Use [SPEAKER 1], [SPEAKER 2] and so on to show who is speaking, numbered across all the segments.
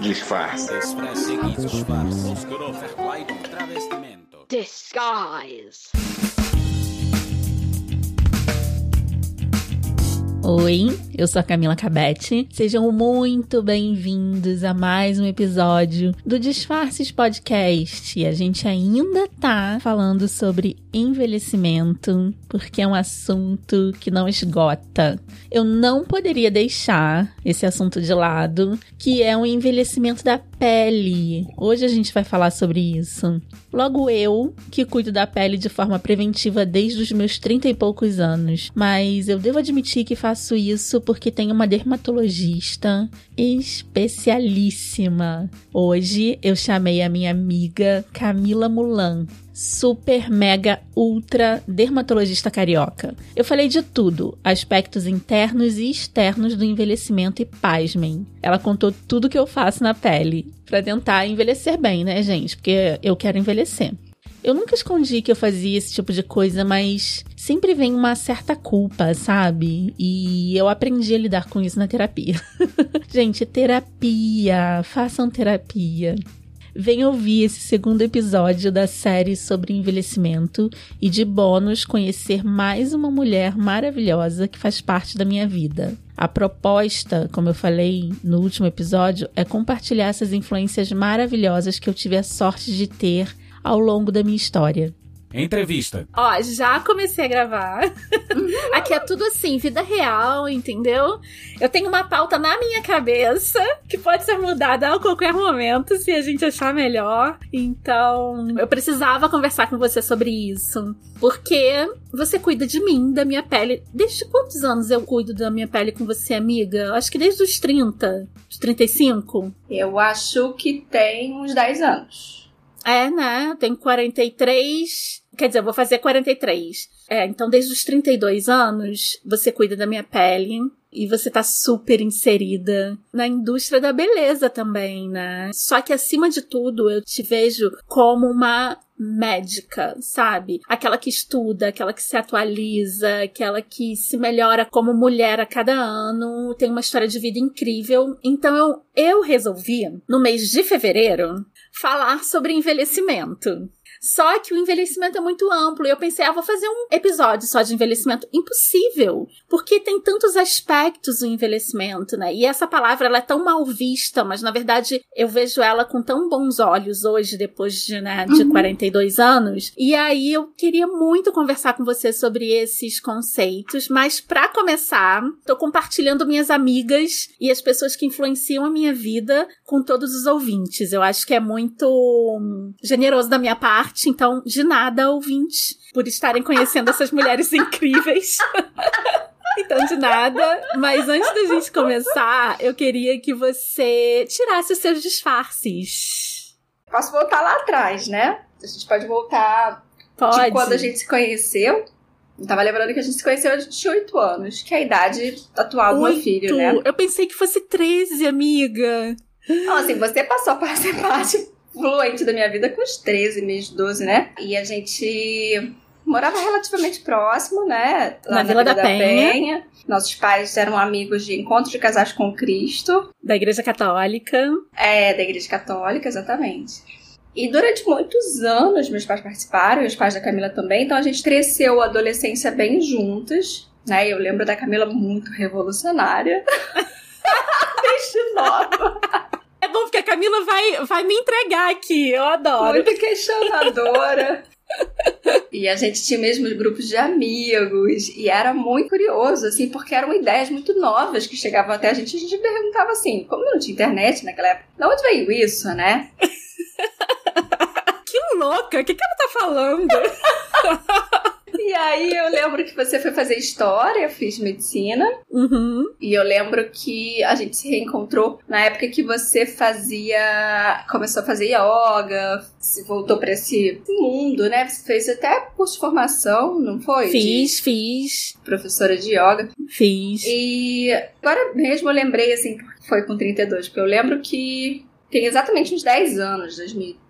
[SPEAKER 1] Disfarce.
[SPEAKER 2] Disguise.
[SPEAKER 3] Oi, eu sou a Camila Cabete. Sejam muito bem-vindos a mais um episódio do Disfarces Podcast. E a gente ainda tá falando sobre envelhecimento, porque é um assunto que não esgota. Eu não poderia deixar esse assunto de lado, que é o envelhecimento da pele. Hoje a gente vai falar sobre isso. Logo eu, que cuido da pele de forma preventiva desde os meus 30 e poucos anos, mas eu devo admitir que faço isso porque tenho uma dermatologista especialíssima. Hoje eu chamei a minha amiga Camila Mulan super, mega, ultra dermatologista carioca. Eu falei de tudo, aspectos internos e externos do envelhecimento e pasmem. Ela contou tudo que eu faço na pele para tentar envelhecer bem, né, gente? Porque eu quero envelhecer. Eu nunca escondi que eu fazia esse tipo de coisa, mas sempre vem uma certa culpa, sabe? E eu aprendi a lidar com isso na terapia. Gente, terapia, façam terapia. Vem ouvir esse segundo episódio da série sobre envelhecimento e de bônus conhecer mais uma mulher maravilhosa que faz parte da minha vida. A proposta, como eu falei no último episódio, é compartilhar essas influências maravilhosas que eu tive a sorte de ter ao longo da minha história.
[SPEAKER 4] Entrevista.
[SPEAKER 3] Ó, já comecei a gravar. Aqui é tudo assim, vida real, entendeu? Eu tenho uma pauta na minha cabeça que pode ser mudada a qualquer momento se a gente achar melhor. Então, eu precisava conversar com você sobre isso. Porque você cuida de mim, da minha pele. Desde quantos anos eu cuido da minha pele com você, amiga? Acho que desde os 30, os 35.
[SPEAKER 5] Eu acho que tem uns 10 anos.
[SPEAKER 3] É, né? Eu tenho 43. Quer dizer, eu vou fazer 43. É, então desde os 32 anos, você cuida da minha pele. E você tá super inserida na indústria da beleza também, né? Só que acima de tudo, eu te vejo como uma médica, sabe? Aquela que estuda, aquela que se atualiza, aquela que se melhora como mulher a cada ano, tem uma história de vida incrível. Então eu, eu resolvi, no mês de fevereiro, falar sobre envelhecimento. Só que o envelhecimento é muito amplo. E eu pensei, ah, vou fazer um episódio só de envelhecimento. Impossível. Porque tem tantos aspectos do envelhecimento, né? E essa palavra, ela é tão mal vista, mas na verdade eu vejo ela com tão bons olhos hoje, depois de, né, de uhum. 42 anos. E aí eu queria muito conversar com você sobre esses conceitos. Mas para começar, tô compartilhando minhas amigas e as pessoas que influenciam a minha vida com todos os ouvintes. Eu acho que é muito hum, generoso da minha parte então, de nada, ouvintes, por estarem conhecendo essas mulheres incríveis. Então, de nada. Mas antes da gente começar, eu queria que você tirasse os seus disfarces.
[SPEAKER 5] Posso voltar lá atrás, né? A gente pode voltar
[SPEAKER 3] pode.
[SPEAKER 5] de quando a gente se conheceu. Eu tava lembrando que a gente se conheceu de 8 anos, que é a idade atual do meu filho, né?
[SPEAKER 3] Eu pensei que fosse 13, amiga.
[SPEAKER 5] Não, assim, você passou a ser parte fluente da minha vida com os 13, meses 12, né? E a gente morava relativamente próximo, né?
[SPEAKER 3] Lá na, Vila, da, da Penha. Penha.
[SPEAKER 5] Nossos pais eram amigos de encontro de casais com Cristo.
[SPEAKER 3] Da Igreja Católica.
[SPEAKER 5] É, da Igreja Católica, exatamente. E durante muitos anos meus pais participaram, e os pais da Camila também, então a gente cresceu a adolescência bem juntas, né? Eu lembro da Camila muito revolucionária. Desde nova.
[SPEAKER 3] É bom porque a Camila vai, vai me entregar aqui, eu adoro.
[SPEAKER 5] Muito questionadora. e a gente tinha mesmo grupos de amigos e era muito curioso, assim, porque eram ideias muito novas que chegavam até a gente. A gente perguntava assim, como não tinha internet naquela época, de onde veio isso, né?
[SPEAKER 3] que louca! O que, que ela tá falando?
[SPEAKER 5] E aí eu lembro que você foi fazer história, eu fiz medicina.
[SPEAKER 3] Uhum.
[SPEAKER 5] E eu lembro que a gente se reencontrou na época que você fazia. começou a fazer yoga, se voltou para esse mundo, né? Você fez até curso de formação, não foi?
[SPEAKER 3] Fiz, de fiz.
[SPEAKER 5] Professora de yoga.
[SPEAKER 3] Fiz.
[SPEAKER 5] E agora mesmo eu lembrei, assim, foi com 32, porque eu lembro que tem exatamente uns 10 anos, 2000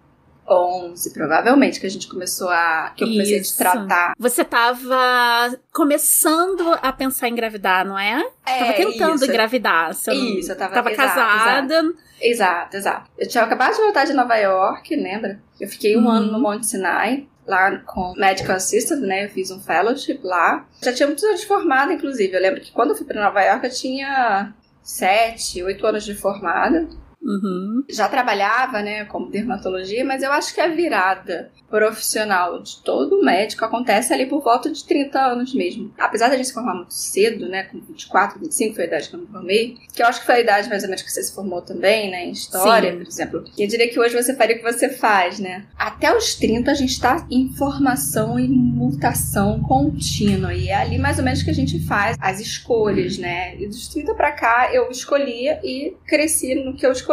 [SPEAKER 5] 11, provavelmente, que a gente começou a. que eu comecei
[SPEAKER 3] Isso.
[SPEAKER 5] a te tratar.
[SPEAKER 3] Você tava começando a pensar em engravidar, não é?
[SPEAKER 5] É,
[SPEAKER 3] tava tentando
[SPEAKER 5] isso.
[SPEAKER 3] engravidar. Você
[SPEAKER 5] Isso, eu tava-
[SPEAKER 3] tava
[SPEAKER 5] exato,
[SPEAKER 3] casada.
[SPEAKER 5] Exato, exato. Eu tinha acabado de voltar de Nova York, lembra? Eu fiquei um
[SPEAKER 3] Uhum.
[SPEAKER 5] ano no Monte Sinai, lá com Medical Assistant, né? Eu fiz um fellowship lá. Já tinha muitos anos de formada, inclusive. Eu lembro que quando eu fui pra Nova York eu tinha sete, oito anos de formada.
[SPEAKER 3] Uhum.
[SPEAKER 5] Já trabalhava, né, como dermatologia, mas eu acho que a virada profissional de todo médico acontece ali por volta de 30 anos mesmo. Apesar da gente se formar muito cedo, né, com 24, 25 foi a idade que eu me formei, que eu acho que foi a idade mais ou menos que você se formou também, né, em história,
[SPEAKER 3] Sim.
[SPEAKER 5] por exemplo. E eu diria que hoje você faria o que você faz, né? Até os 30 a gente tá em formação e mutação contínua, e é ali mais ou menos que a gente faz as escolhas, né? E dos 30 pra cá eu escolhia e cresci no que eu escolhi.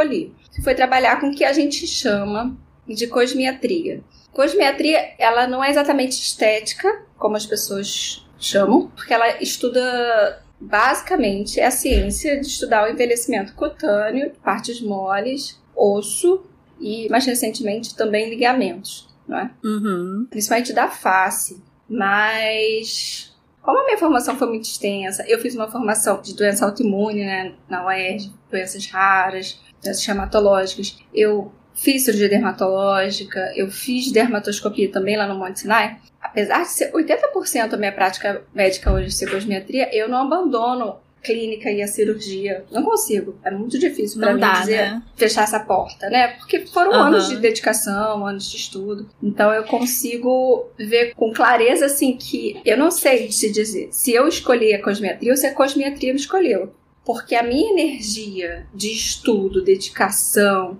[SPEAKER 5] Que foi trabalhar com o que a gente chama de cosmiatria. Cosmiatria, ela não é exatamente estética, como as pessoas chamam, porque ela estuda basicamente é a ciência de estudar o envelhecimento cutâneo, partes moles, osso e mais recentemente também ligamentos, não é?
[SPEAKER 3] Uhum.
[SPEAKER 5] Principalmente da face. Mas como a minha formação foi muito extensa, eu fiz uma formação de doença autoimune, né, na UERJ, doenças raras, doenças hematológicas. Eu fiz cirurgia dermatológica, eu fiz dermatoscopia também lá no Monte Sinai. Apesar de ser 80% da minha prática médica hoje ser cosmetria, eu não abandono clínica e a cirurgia. Não consigo. É muito difícil para mim
[SPEAKER 3] dá,
[SPEAKER 5] dizer
[SPEAKER 3] né?
[SPEAKER 5] fechar essa porta, né? Porque foram
[SPEAKER 3] Aham.
[SPEAKER 5] anos de dedicação, anos de estudo. Então eu consigo ver com clareza assim que eu não sei te dizer se eu escolhi a cosmetria ou se a cosmetria me escolheu. Porque a minha energia de estudo, dedicação,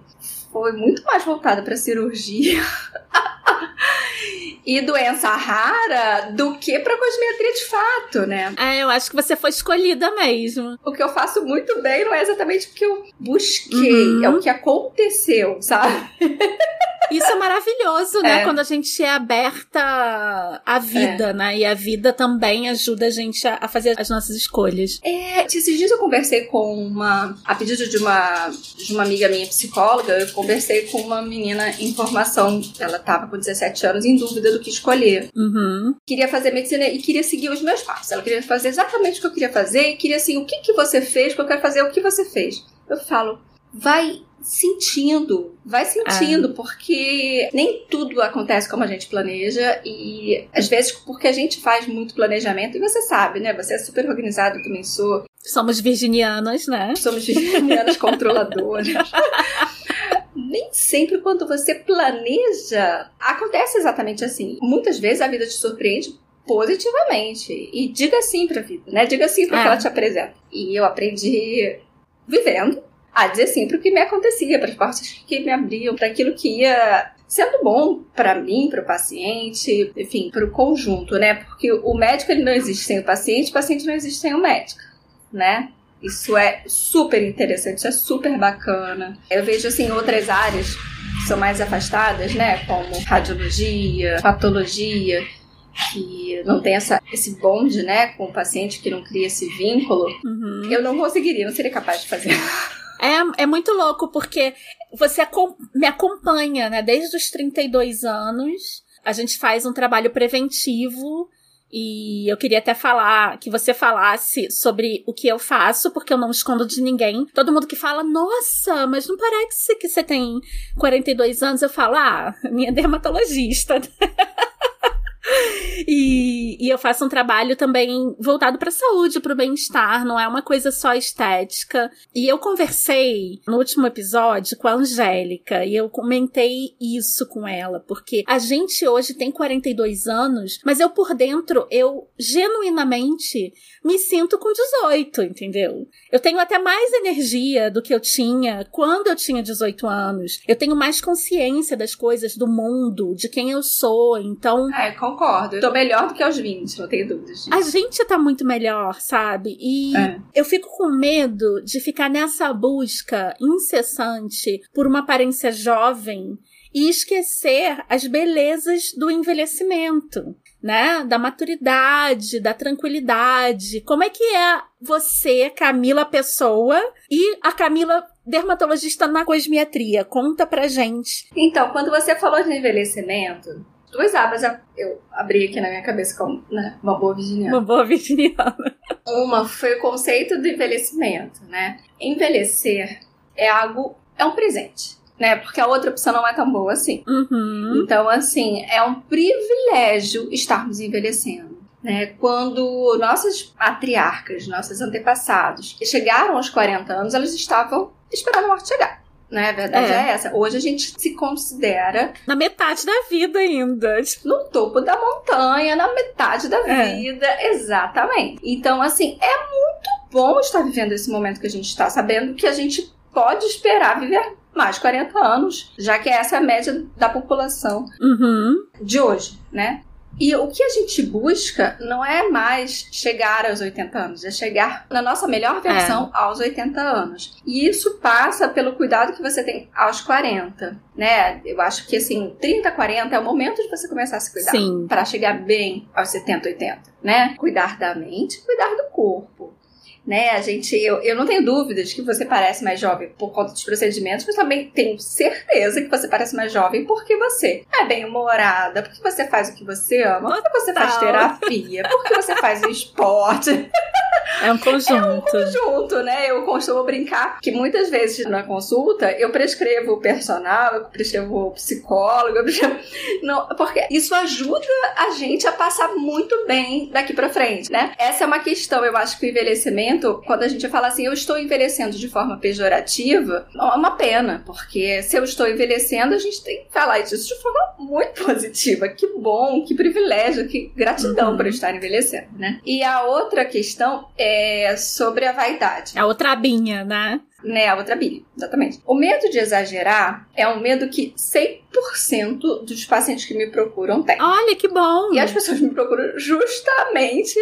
[SPEAKER 5] foi muito mais voltada para cirurgia e doença rara do que para cosmetria de fato, né?
[SPEAKER 3] É, eu acho que você foi escolhida mesmo.
[SPEAKER 5] O que eu faço muito bem não é exatamente o que eu busquei,
[SPEAKER 3] Uhum.
[SPEAKER 5] é o que aconteceu, sabe?
[SPEAKER 3] Isso é maravilhoso, né?
[SPEAKER 5] É.
[SPEAKER 3] Quando a gente é aberta à vida, né? E a vida também ajuda a gente a, fazer as nossas escolhas.
[SPEAKER 5] É, esses dias eu conversei com uma. A pedido de uma, de uma amiga minha psicóloga, eu conversei com uma menina em formação. Ela estava com 17 anos em dúvida do que escolher.
[SPEAKER 3] Uhum.
[SPEAKER 5] Queria fazer medicina e queria seguir os meus passos. Ela queria fazer exatamente o que eu queria fazer e queria assim: o que, que você fez, que eu quero fazer o que você fez. Eu falo, vai sentindo, vai sentindo, porque nem tudo acontece como a gente planeja e às vezes porque a gente faz muito planejamento e você sabe, né? Você é super organizado, eu também sou.
[SPEAKER 3] Somos virginianas, né?
[SPEAKER 5] Somos virginianas controladoras. Nem sempre quando você planeja acontece exatamente assim. Muitas vezes a vida te surpreende positivamente. E diga sim pra vida, né? Diga sim que
[SPEAKER 3] É.
[SPEAKER 5] ela te apresenta. E eu aprendi vivendo a dizer sim pro que me acontecia, para as portas que me abriam, para aquilo que ia sendo bom para mim, para o paciente, enfim, para o conjunto, né? Porque o médico ele não existe sem o paciente, o paciente não existe sem o médico, né? Isso é super interessante, isso é super bacana. Eu vejo assim outras áreas que são mais afastadas, né? Como radiologia, patologia, que não tem essa, esse bonde, né, com o paciente, que não cria esse vínculo.
[SPEAKER 3] Uhum.
[SPEAKER 5] Eu não conseguiria, não seria capaz de fazer.
[SPEAKER 3] É, é muito louco, porque você me acompanha, né? Desde os 32 anos. A gente faz um trabalho preventivo. E eu queria até falar que você falasse sobre o que eu faço, porque eu não escondo de ninguém. Todo mundo que fala, nossa, mas não parece que você tem 42 anos. Eu falo, ah, minha dermatologista. E, e eu faço um trabalho também voltado para saúde, para o bem-estar, não é uma coisa só estética. E eu conversei no último episódio com a Angélica e eu comentei isso com ela, porque a gente hoje tem 42 anos, mas eu por dentro, eu genuinamente me sinto com 18, entendeu? Eu tenho até mais energia do que eu tinha quando eu tinha 18 anos. Eu tenho mais consciência das coisas do mundo, de quem eu sou, então
[SPEAKER 5] É, concordo. Eu tô melhor do que aos 20, não tenho dúvidas disso.
[SPEAKER 3] a gente tá muito melhor, sabe? E
[SPEAKER 5] É.
[SPEAKER 3] eu fico com medo de ficar nessa busca incessante por uma aparência jovem e esquecer as belezas do envelhecimento, né? Da maturidade, da tranquilidade. Como é que é você, Camila pessoa, e a Camila dermatologista na cosmiatria. Conta pra gente.
[SPEAKER 5] Então, quando você falou de envelhecimento, duas abas eu abri aqui na minha cabeça como né, uma boa virginiana.
[SPEAKER 3] Uma boa virginiana.
[SPEAKER 5] Uma foi o conceito do envelhecimento, né? Envelhecer é algo, é um presente. Né, porque a outra opção não é tão boa assim.
[SPEAKER 3] Uhum.
[SPEAKER 5] Então, assim, é um privilégio estarmos envelhecendo. Né? Quando nossas matriarcas, nossos antepassados, chegaram aos 40 anos, elas estavam esperando a morte chegar né? A verdade é. é. essa. Hoje a gente se considera.
[SPEAKER 3] Na metade da vida ainda.
[SPEAKER 5] No topo da montanha, na metade da é. vida. Exatamente. Então, assim, é muito bom estar vivendo esse momento que a gente está, sabendo que a gente pode esperar viver mais 40 anos, já que essa é a média da população
[SPEAKER 3] uhum.
[SPEAKER 5] de hoje, né? E o que a gente busca não é mais chegar aos 80 anos, é chegar na nossa melhor versão é. aos 80 anos. E isso passa pelo cuidado que você tem aos 40, né? Eu acho que assim, 30, 40 é o momento de você começar a se cuidar para chegar bem aos 70, 80, né? Cuidar da mente, cuidar do corpo né? A gente, eu, eu não tenho dúvidas que você parece mais jovem por conta dos procedimentos, mas também tenho certeza que você parece mais jovem porque você é bem humorada, porque você faz o que você ama, porque você faz terapia, porque você faz o esporte.
[SPEAKER 3] É um conjunto. É
[SPEAKER 5] um conjunto, né? Eu costumo brincar que muitas vezes na consulta eu prescrevo personal, eu prescrevo psicólogo, eu prescrevo... Não, porque isso ajuda a gente a passar muito bem daqui para frente, né? Essa é uma questão, eu acho que o envelhecimento, quando a gente fala assim, eu estou envelhecendo de forma pejorativa, é uma pena, porque se eu estou envelhecendo, a gente tem que falar disso de forma muito positiva. Que bom, que privilégio, que gratidão uhum. por estar envelhecendo, né? E a outra questão é sobre a vaidade.
[SPEAKER 3] A outra abinha, né?
[SPEAKER 5] Né, a outra abinha, exatamente. O medo de exagerar é um medo que 100% dos pacientes que me procuram têm.
[SPEAKER 3] Olha, que bom!
[SPEAKER 5] E as pessoas me procuram justamente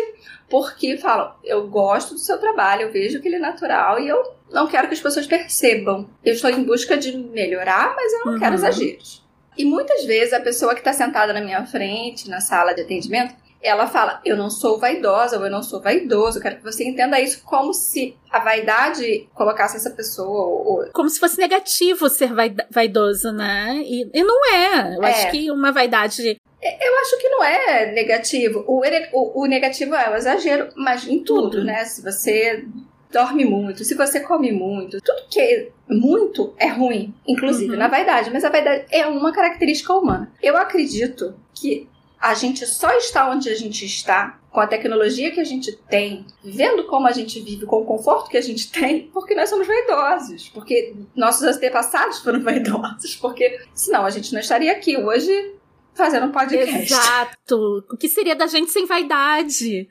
[SPEAKER 5] porque falam, eu gosto do seu trabalho, eu vejo que ele é natural e eu não quero que as pessoas percebam. Eu estou em busca de melhorar, mas eu não uhum. quero exageros. E muitas vezes a pessoa que está sentada na minha frente, na sala de atendimento, ela fala: Eu não sou vaidosa ou eu não sou vaidoso. Eu quero que você entenda isso como se a vaidade colocasse essa pessoa. Ou...
[SPEAKER 3] Como se fosse negativo ser vaidoso, né? E, e não é. Eu é. acho que uma vaidade
[SPEAKER 5] é, eu acho que não é negativo. O, o, o, negativo é o exagero, mas em tudo, né? Se você dorme muito, se você come muito, tudo que é muito é ruim, inclusive uhum. na vaidade. Mas a vaidade é uma característica humana. Eu acredito que a gente só está onde a gente está, com a tecnologia que a gente tem, vendo como a gente vive, com o conforto que a gente tem, porque nós somos vaidosos, porque nossos antepassados foram vaidosos, porque senão a gente não estaria aqui hoje fazendo um podcast.
[SPEAKER 3] Exato. O que seria da gente sem vaidade?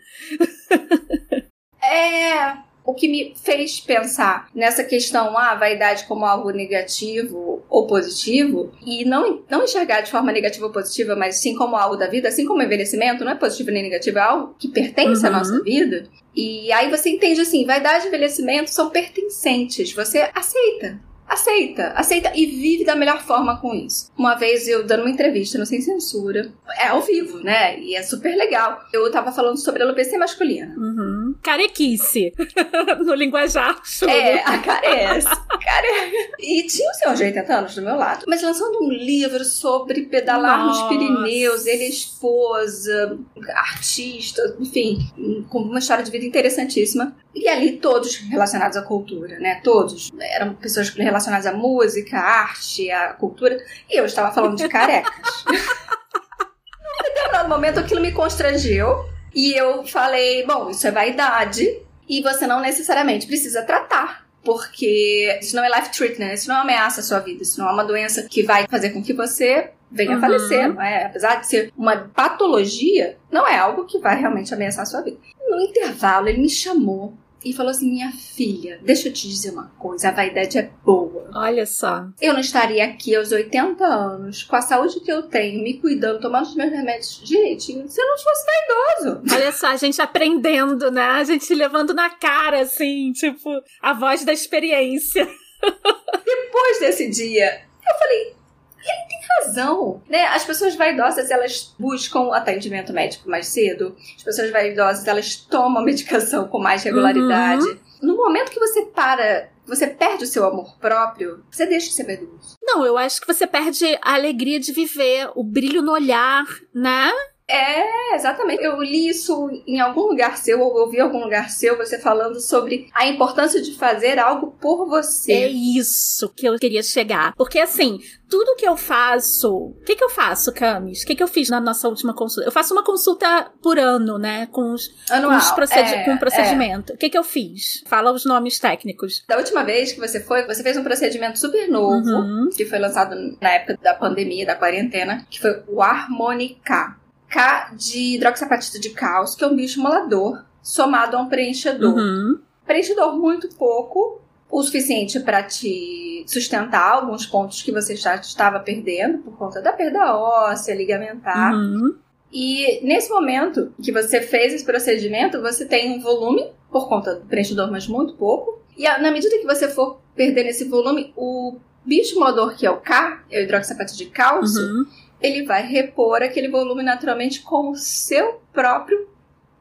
[SPEAKER 5] é, o que me fez pensar nessa questão, ah, vaidade como algo negativo ou positivo, e não, não enxergar de forma negativa ou positiva, mas sim como algo da vida, assim como envelhecimento, não é positivo nem negativo, é algo que pertence uhum. à nossa vida. E aí você entende assim, vaidade e envelhecimento são pertencentes, você aceita aceita, aceita e vive da melhor forma com isso. Uma vez eu dando uma entrevista no Sem Censura, é ao vivo, né? E é super legal. Eu tava falando sobre alopecia masculina.
[SPEAKER 3] Uhum. Carequice. no linguajar.
[SPEAKER 5] É, a carece. Care... E tinha senhor de 80 anos do meu lado, mas lançando um livro sobre pedalar Nossa. nos Pirineus, ele é esposa, artista, enfim, com uma história de vida interessantíssima. E ali todos relacionados à cultura, né? Todos. Eram pessoas relacionadas à música, à arte, à cultura. E eu estava falando de carecas. Num determinado momento aquilo me constrangeu. E eu falei, bom, isso é vaidade. E você não necessariamente precisa tratar. Porque isso não é life threatening, né? isso não ameaça a sua vida, isso não é uma doença que vai fazer com que você venha uhum. a falecer, não é? Apesar de ser uma patologia, não é algo que vai realmente ameaçar a sua vida. No intervalo, ele me chamou e falou assim: Minha filha, deixa eu te dizer uma coisa, a vaidade é boa.
[SPEAKER 3] Olha só.
[SPEAKER 5] Eu não estaria aqui aos 80 anos, com a saúde que eu tenho, me cuidando, tomando os meus remédios direitinho, se eu não fosse vaidoso.
[SPEAKER 3] Olha só, a gente aprendendo, né? A gente levando na cara, assim, tipo, a voz da experiência.
[SPEAKER 5] Depois desse dia, eu falei: ele tem ilusão, né? As pessoas vaidosas, elas buscam atendimento médico mais cedo. As pessoas vaidosas, elas tomam medicação com mais regularidade. Uhum. No momento que você para você perde o seu amor próprio, você deixa de ser vaidoso.
[SPEAKER 3] Não, eu acho que você perde a alegria de viver, o brilho no olhar, né?
[SPEAKER 5] É, exatamente. Eu li isso em algum lugar seu, ou ouvi em algum lugar seu, você falando sobre a importância de fazer algo por você.
[SPEAKER 3] É isso que eu queria chegar. Porque assim, tudo que eu faço. O que, que eu faço, Camis? O que, que eu fiz na nossa última consulta? Eu faço uma consulta por ano, né? Com os,
[SPEAKER 5] Anual,
[SPEAKER 3] com, os procedi é, com o procedimento. É. O que, que eu fiz? Fala os nomes técnicos.
[SPEAKER 5] Da última vez que você foi, você fez um procedimento super novo, uhum. que foi lançado na época da pandemia, da quarentena, que foi o Harmonica. K de hidroxapatita de cálcio, que é um bicho molador, somado a um preenchedor.
[SPEAKER 3] Uhum.
[SPEAKER 5] Preenchedor muito pouco, o suficiente para te sustentar alguns pontos que você já estava perdendo por conta da perda óssea, ligamentar.
[SPEAKER 3] Uhum.
[SPEAKER 5] E nesse momento que você fez esse procedimento, você tem um volume por conta do preenchedor, mas muito pouco. E na medida que você for perdendo esse volume, o bicho molador, que é o K, é o hidroxapatita de cálcio, uhum ele vai repor aquele volume naturalmente com o seu próprio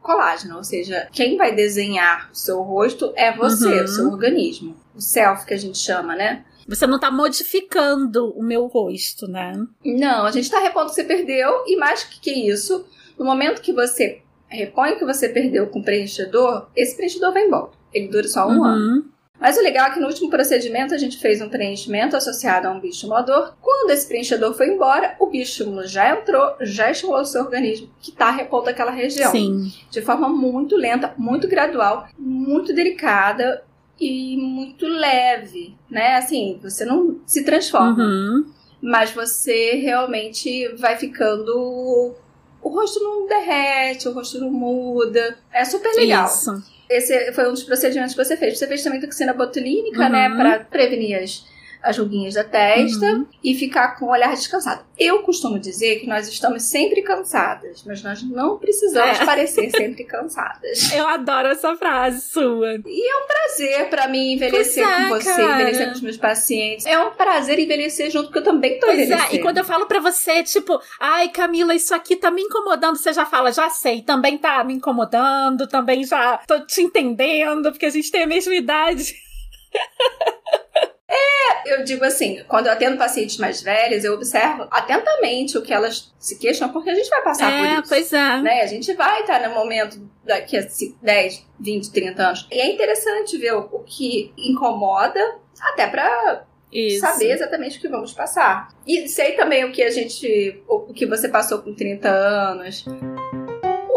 [SPEAKER 5] colágeno, ou seja, quem vai desenhar o seu rosto é você, uhum. o seu organismo, o self que a gente chama, né?
[SPEAKER 3] Você não tá modificando o meu rosto, né?
[SPEAKER 5] Não, a gente tá repondo o que você perdeu e mais que isso, no momento que você repõe o que você perdeu com o preenchedor, esse preenchedor vai embora. Ele dura só um
[SPEAKER 3] uhum.
[SPEAKER 5] ano. Mas o legal é que no último procedimento a gente fez um preenchimento associado a um bioestimulador. Quando esse preenchedor foi embora, o bioestímulo já entrou, já estimulou o seu organismo, que está repondo aquela região.
[SPEAKER 3] Sim.
[SPEAKER 5] De forma muito lenta, muito gradual, muito delicada e muito leve, né? Assim, você não se transforma.
[SPEAKER 3] Uhum.
[SPEAKER 5] Mas você realmente vai ficando o rosto não derrete, o rosto não muda. É super legal.
[SPEAKER 3] Isso.
[SPEAKER 5] Esse foi um dos procedimentos que você fez. Você fez também toxina botulínica, né, uhum. né? Pra prevenir as as ruguinhas da testa uhum. e ficar com o olhar descansado. Eu costumo dizer que nós estamos sempre cansadas, mas nós não precisamos é. parecer sempre cansadas.
[SPEAKER 3] Eu adoro essa frase sua.
[SPEAKER 5] E é um prazer para mim envelhecer é, com você, cara. envelhecer com os meus pacientes. É um prazer envelhecer junto, porque eu também tô pois envelhecendo.
[SPEAKER 3] É. E quando eu falo para você, tipo, ai, Camila, isso aqui tá me incomodando, você já fala, já sei, também tá me incomodando, também já tô te entendendo, porque a gente tem a mesma idade.
[SPEAKER 5] Eu digo assim, quando eu atendo pacientes mais velhas, eu observo atentamente o que elas se queixam, porque a gente vai passar
[SPEAKER 3] é,
[SPEAKER 5] por isso.
[SPEAKER 3] Pois é.
[SPEAKER 5] Né? A gente vai estar no momento daqui a 10, 20, 30 anos. E é interessante ver o, o que incomoda, até para saber exatamente o que vamos passar. E sei também o que a gente. o, o que você passou com 30 anos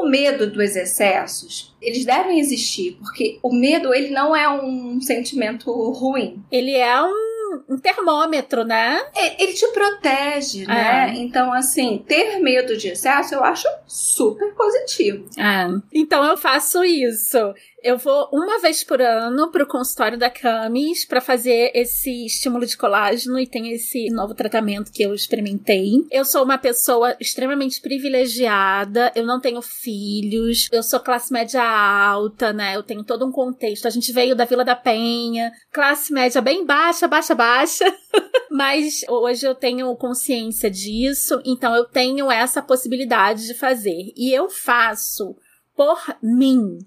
[SPEAKER 5] o medo dos excessos, eles devem existir, porque o medo, ele não é um sentimento ruim.
[SPEAKER 3] Ele é um um termômetro, né?
[SPEAKER 5] Ele te protege, né? É. Então, assim, ter medo de excesso eu acho super positivo.
[SPEAKER 3] É. Então eu faço isso. Eu vou uma vez por ano pro consultório da Camis para fazer esse estímulo de colágeno e tem esse novo tratamento que eu experimentei. Eu sou uma pessoa extremamente privilegiada, eu não tenho filhos, eu sou classe média alta, né? Eu tenho todo um contexto. A gente veio da Vila da Penha, classe média bem baixa, baixa, baixa. Mas hoje eu tenho consciência disso, então eu tenho essa possibilidade de fazer. E eu faço por mim.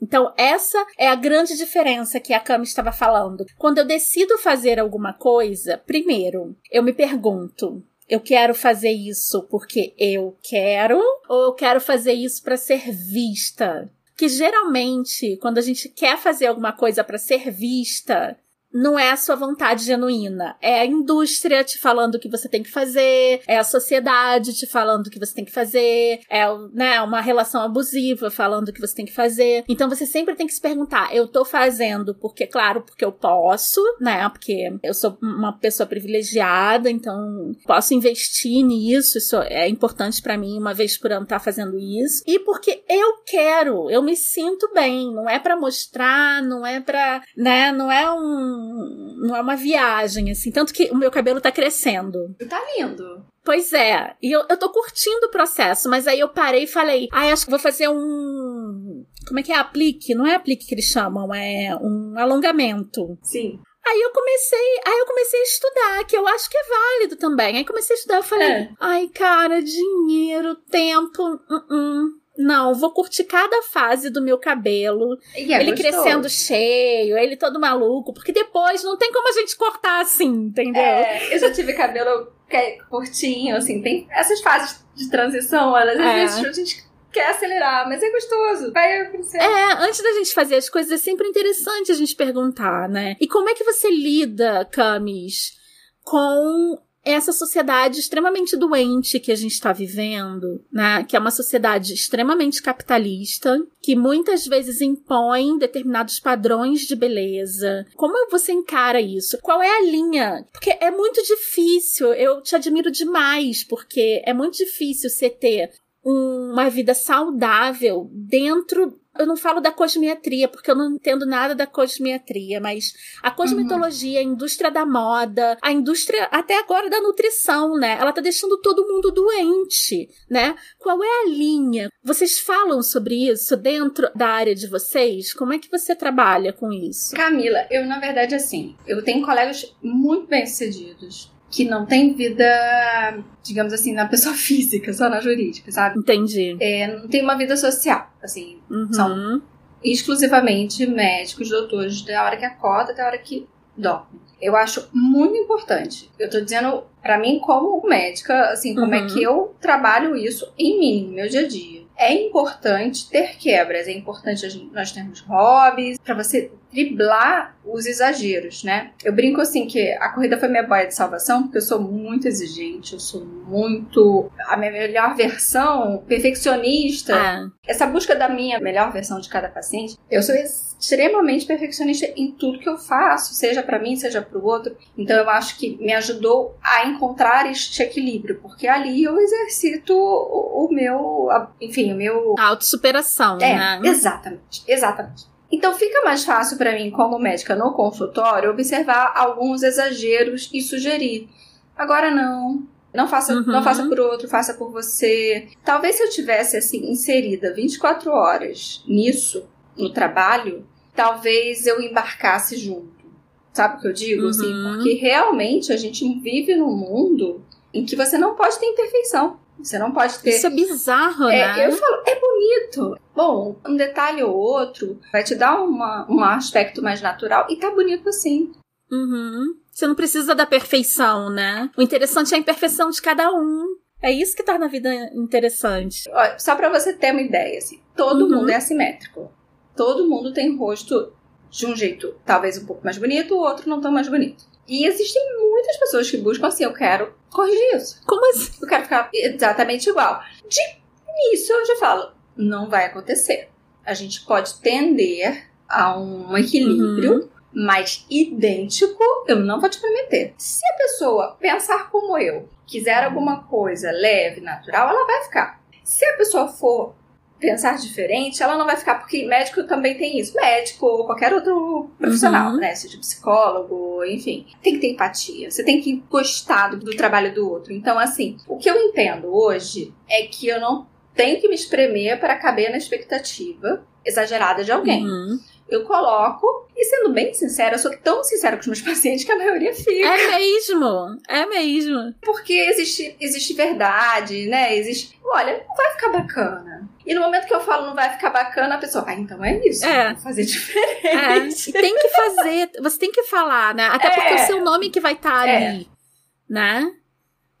[SPEAKER 3] Então, essa é a grande diferença que a Cami estava falando. Quando eu decido fazer alguma coisa, primeiro, eu me pergunto: eu quero fazer isso porque eu quero ou eu quero fazer isso para ser vista? Que geralmente, quando a gente quer fazer alguma coisa para ser vista, não é a sua vontade genuína. É a indústria te falando o que você tem que fazer, é a sociedade te falando o que você tem que fazer, é né, uma relação abusiva falando o que você tem que fazer. Então você sempre tem que se perguntar: eu tô fazendo porque, claro, porque eu posso, né? Porque eu sou uma pessoa privilegiada, então posso investir nisso, isso é importante para mim uma vez por ano estar tá fazendo isso. E porque eu quero, eu me sinto bem, não é para mostrar, não é para, né, não é um não é uma viagem, assim. Tanto que o meu cabelo tá crescendo.
[SPEAKER 5] Tá lindo.
[SPEAKER 3] Pois é. E eu, eu tô curtindo o processo, mas aí eu parei e falei, ah, acho que vou fazer um. Como é que é? Aplique? Não é aplique que eles chamam, é um alongamento.
[SPEAKER 5] Sim.
[SPEAKER 3] Aí eu comecei, aí eu comecei a estudar, que eu acho que é válido também. Aí comecei a estudar, eu falei, é. ai, cara, dinheiro, tempo, uh -uh. Não, vou curtir cada fase do meu cabelo. É ele crescendo cheio, ele todo maluco, porque depois não tem como a gente cortar assim, entendeu?
[SPEAKER 5] É, eu já tive cabelo curtinho, assim, tem essas fases de transição, às é. vezes a gente quer acelerar, mas é gostoso. Vai acontecer.
[SPEAKER 3] É, antes da gente fazer as coisas, é sempre interessante a gente perguntar, né? E como é que você lida, Camis, com essa sociedade extremamente doente que a gente está vivendo, né? Que é uma sociedade extremamente capitalista, que muitas vezes impõe determinados padrões de beleza. Como você encara isso? Qual é a linha? Porque é muito difícil. Eu te admiro demais, porque é muito difícil você ter uma vida saudável dentro eu não falo da cosmetria, porque eu não entendo nada da cosmetria, mas a cosmetologia, uhum. a indústria da moda, a indústria até agora da nutrição, né? Ela tá deixando todo mundo doente, né? Qual é a linha? Vocês falam sobre isso dentro da área de vocês? Como é que você trabalha com isso?
[SPEAKER 5] Camila, eu na verdade assim, eu tenho colegas muito bem-sucedidos que não tem vida, digamos assim, na pessoa física, só na jurídica, sabe?
[SPEAKER 3] Entendi.
[SPEAKER 5] É, não tem uma vida social, assim, uhum. são exclusivamente médicos, doutores, da hora que acorda até a hora que dorme. Eu acho muito importante. Eu tô dizendo para mim como médica, assim, como é uhum. é que eu trabalho isso em mim, no meu dia a dia. É importante ter quebras, é importante nós termos hobbies, para você driblar os exageros, né? Eu brinco assim que a corrida foi minha boia de salvação, porque eu sou muito exigente, eu sou muito a minha melhor versão, perfeccionista. Ah. Essa busca da minha melhor versão de cada paciente, eu sou extremamente perfeccionista em tudo que eu faço, seja para mim, seja para o outro. Então eu acho que me ajudou a encontrar este equilíbrio, porque ali eu exercito o, meu, enfim, o meu
[SPEAKER 3] a autossuperação, é, né?
[SPEAKER 5] Exatamente, exatamente. Então fica mais fácil para mim, como médica no consultório, observar alguns exageros e sugerir. Agora não. Não faça, uhum. não faça por outro, faça por você. Talvez se eu tivesse assim inserida 24 horas nisso, no trabalho, talvez eu embarcasse junto. Sabe o que eu digo? Assim, uhum. Assim, porque realmente a gente vive num mundo em que você não pode ter imperfeição. Você não pode ter.
[SPEAKER 3] Isso é bizarro,
[SPEAKER 5] é,
[SPEAKER 3] né?
[SPEAKER 5] Eu falo, é bonito. Bom, um detalhe ou outro vai te dar uma, um aspecto mais natural e tá bonito assim.
[SPEAKER 3] Uhum. Você não precisa da perfeição, né? O interessante é a imperfeição de cada um. É isso que torna a vida interessante.
[SPEAKER 5] Olha, só para você ter uma ideia, assim, todo uhum. mundo é assimétrico. Todo mundo tem rosto de um jeito talvez um pouco mais bonito, o outro não tão mais bonito. E existem muitas pessoas que buscam assim, eu quero corrigir isso.
[SPEAKER 3] Como assim?
[SPEAKER 5] Eu quero ficar exatamente igual. De início eu já falo, não vai acontecer. A gente pode tender a um equilíbrio, uhum. mas idêntico eu não vou te prometer. Se a pessoa pensar como eu, quiser alguma coisa leve, natural, ela vai ficar. Se a pessoa for pensar diferente, ela não vai ficar, porque médico também tem isso. Médico ou qualquer outro profissional, uhum. né? Seja psicólogo, enfim. Tem que ter empatia. Você tem que gostar do, do trabalho do outro. Então, assim, o que eu entendo hoje é que eu não tenho que me espremer para caber na expectativa exagerada de alguém. Uhum eu coloco. E sendo bem sincera, eu sou tão sincera com os meus pacientes que a maioria fica.
[SPEAKER 3] É mesmo, é mesmo.
[SPEAKER 5] Porque existe, existe verdade, né? Existe. Olha, não vai ficar bacana. E no momento que eu falo não vai ficar bacana, a pessoa, ah, então é isso. É. Vou fazer diferente.
[SPEAKER 3] É. Tem que fazer, você tem que falar, né? Até é. porque é o seu nome que vai estar tá é. ali, né?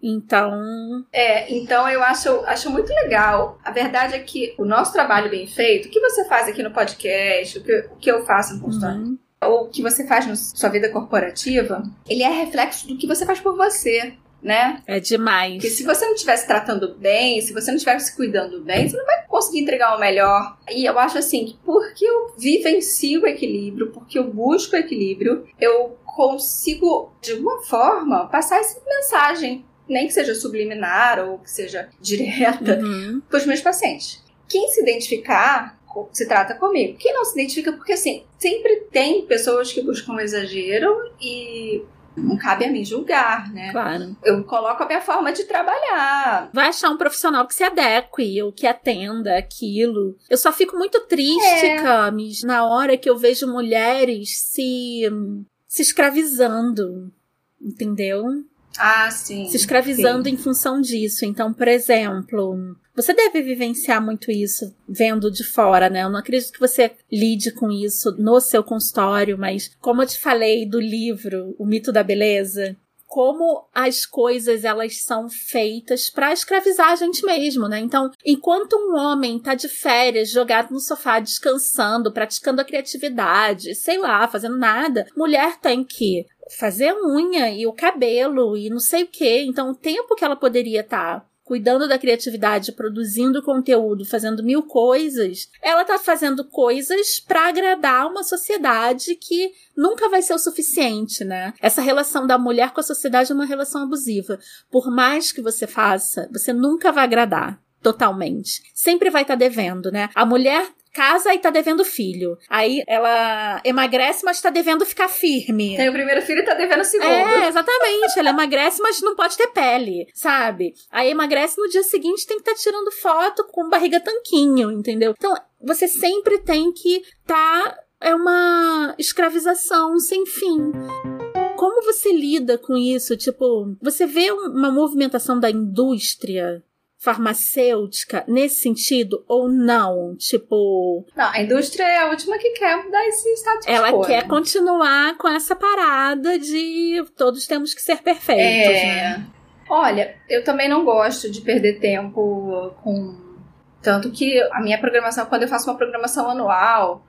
[SPEAKER 3] Então.
[SPEAKER 5] É, então eu acho, acho muito legal. A verdade é que o nosso trabalho bem feito, o que você faz aqui no podcast, o que, o que eu faço no consultório, uhum. ou o que você faz na sua vida corporativa, ele é reflexo do que você faz por você. Né?
[SPEAKER 3] É demais.
[SPEAKER 5] Porque se você não estiver se tratando bem, se você não estiver se cuidando bem, você não vai conseguir entregar o melhor. E eu acho assim que porque eu vivencio o equilíbrio, porque eu busco o equilíbrio, eu consigo, de alguma forma, passar essa mensagem nem que seja subliminar ou que seja direta, uhum. para os meus pacientes. Quem se identificar se trata comigo. Quem não se identifica, porque assim, sempre tem pessoas que buscam exagero e não cabe a mim julgar, né?
[SPEAKER 3] Claro.
[SPEAKER 5] Eu coloco a minha forma de trabalhar.
[SPEAKER 3] Vai achar um profissional que se adeque ou que atenda aquilo. Eu só fico muito triste, é. Camis, na hora que eu vejo mulheres se se escravizando, entendeu?
[SPEAKER 5] Ah, sim.
[SPEAKER 3] Se escravizando
[SPEAKER 5] sim.
[SPEAKER 3] em função disso. Então, por exemplo, você deve vivenciar muito isso vendo de fora, né? Eu não acredito que você lide com isso no seu consultório, mas como eu te falei do livro O Mito da Beleza, como as coisas elas são feitas para escravizar a gente mesmo, né? Então, enquanto um homem tá de férias, jogado no sofá, descansando, praticando a criatividade, sei lá, fazendo nada, mulher tem que fazer a unha e o cabelo e não sei o que. Então, o tempo que ela poderia estar tá cuidando da criatividade, produzindo conteúdo, fazendo mil coisas, ela tá fazendo coisas para agradar uma sociedade que nunca vai ser o suficiente, né? Essa relação da mulher com a sociedade é uma relação abusiva. Por mais que você faça, você nunca vai agradar totalmente. Sempre vai estar tá devendo, né? A mulher casa e tá devendo filho. Aí ela emagrece, mas tá devendo ficar firme.
[SPEAKER 5] Tem o primeiro filho e tá devendo o segundo.
[SPEAKER 3] É, exatamente. ela emagrece, mas não pode ter pele, sabe? Aí emagrece no dia seguinte tem que estar tá tirando foto com barriga tanquinho, entendeu? Então, você sempre tem que tá é uma escravização sem fim como você lida com isso? Tipo, você vê uma movimentação da indústria farmacêutica nesse sentido ou não? Tipo.
[SPEAKER 5] Não, a indústria é a última que quer mudar esse status quo.
[SPEAKER 3] Ela quer continuar com essa parada de todos temos que ser perfeitos, é... né?
[SPEAKER 5] Olha, eu também não gosto de perder tempo com. Tanto que a minha programação, quando eu faço uma programação anual,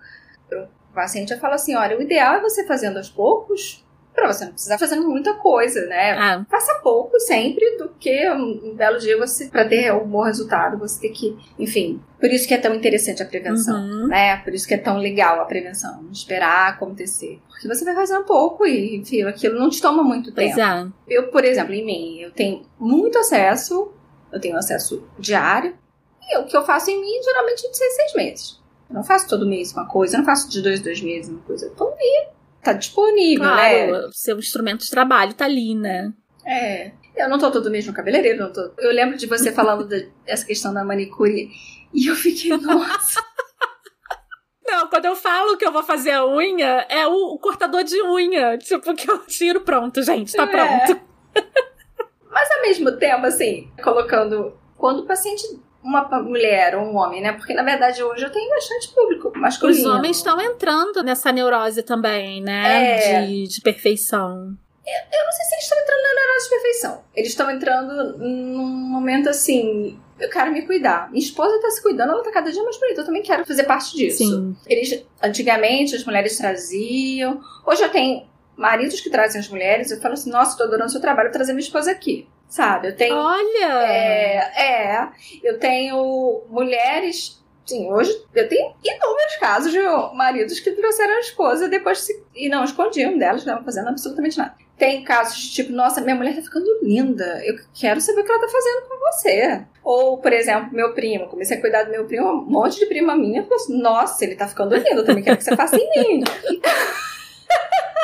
[SPEAKER 5] o paciente eu falo assim: olha, o ideal é você fazendo aos poucos, pra você não precisar fazendo muita coisa, né? Ah. Faça pouco sempre do que um, um belo dia você, pra ter um bom resultado, você ter que, enfim. Por isso que é tão interessante a prevenção, uhum. né? Por isso que é tão legal a prevenção, esperar acontecer. Porque você vai fazendo pouco e, enfim, aquilo não te toma muito tempo.
[SPEAKER 3] É.
[SPEAKER 5] Eu, por exemplo, em mim, eu tenho muito acesso, eu tenho acesso diário, e o que eu faço em mim, geralmente, de seis, seis meses. Eu não faço todo mês uma coisa, eu não faço de dois, dois meses uma coisa. Eu tô ali tá disponível,
[SPEAKER 3] claro,
[SPEAKER 5] né?
[SPEAKER 3] Seu instrumento de trabalho tá ali, né?
[SPEAKER 5] É. Eu não tô todo mês no cabeleireiro, não tô. Eu lembro de você falando dessa questão da manicure e eu fiquei, nossa.
[SPEAKER 3] Não, quando eu falo que eu vou fazer a unha, é o, o cortador de unha. Tipo, que eu tiro, pronto, gente, tá é. pronto.
[SPEAKER 5] Mas ao mesmo tempo, assim, colocando. Quando o paciente uma mulher ou um homem, né? Porque na verdade hoje eu tenho bastante público masculino.
[SPEAKER 3] Os homens estão entrando nessa neurose também, né? É... De, de perfeição.
[SPEAKER 5] Eu, eu não sei se eles estão entrando na neurose de perfeição. Eles estão entrando num momento assim. Eu quero me cuidar. Minha esposa tá se cuidando, ela tá cada dia mais bonita. Eu também quero fazer parte disso.
[SPEAKER 3] Sim.
[SPEAKER 5] Eles, antigamente, as mulheres traziam. Hoje eu tenho maridos que trazem as mulheres. Eu falo assim: nossa, tô adorando o seu trabalho, trazer minha esposa aqui sabe? Eu tenho.
[SPEAKER 3] Olha!
[SPEAKER 5] É, é eu tenho mulheres. Sim, hoje eu tenho inúmeros casos de maridos que trouxeram a esposa depois se, e não escondiam delas, não estavam fazendo absolutamente nada. Tem casos de tipo, nossa, minha mulher tá ficando linda, eu quero saber o que ela tá fazendo com você. Ou, por exemplo, meu primo, comecei a cuidar do meu primo, um monte de prima minha falou assim: nossa, ele tá ficando lindo, eu também quero que você faça em mim.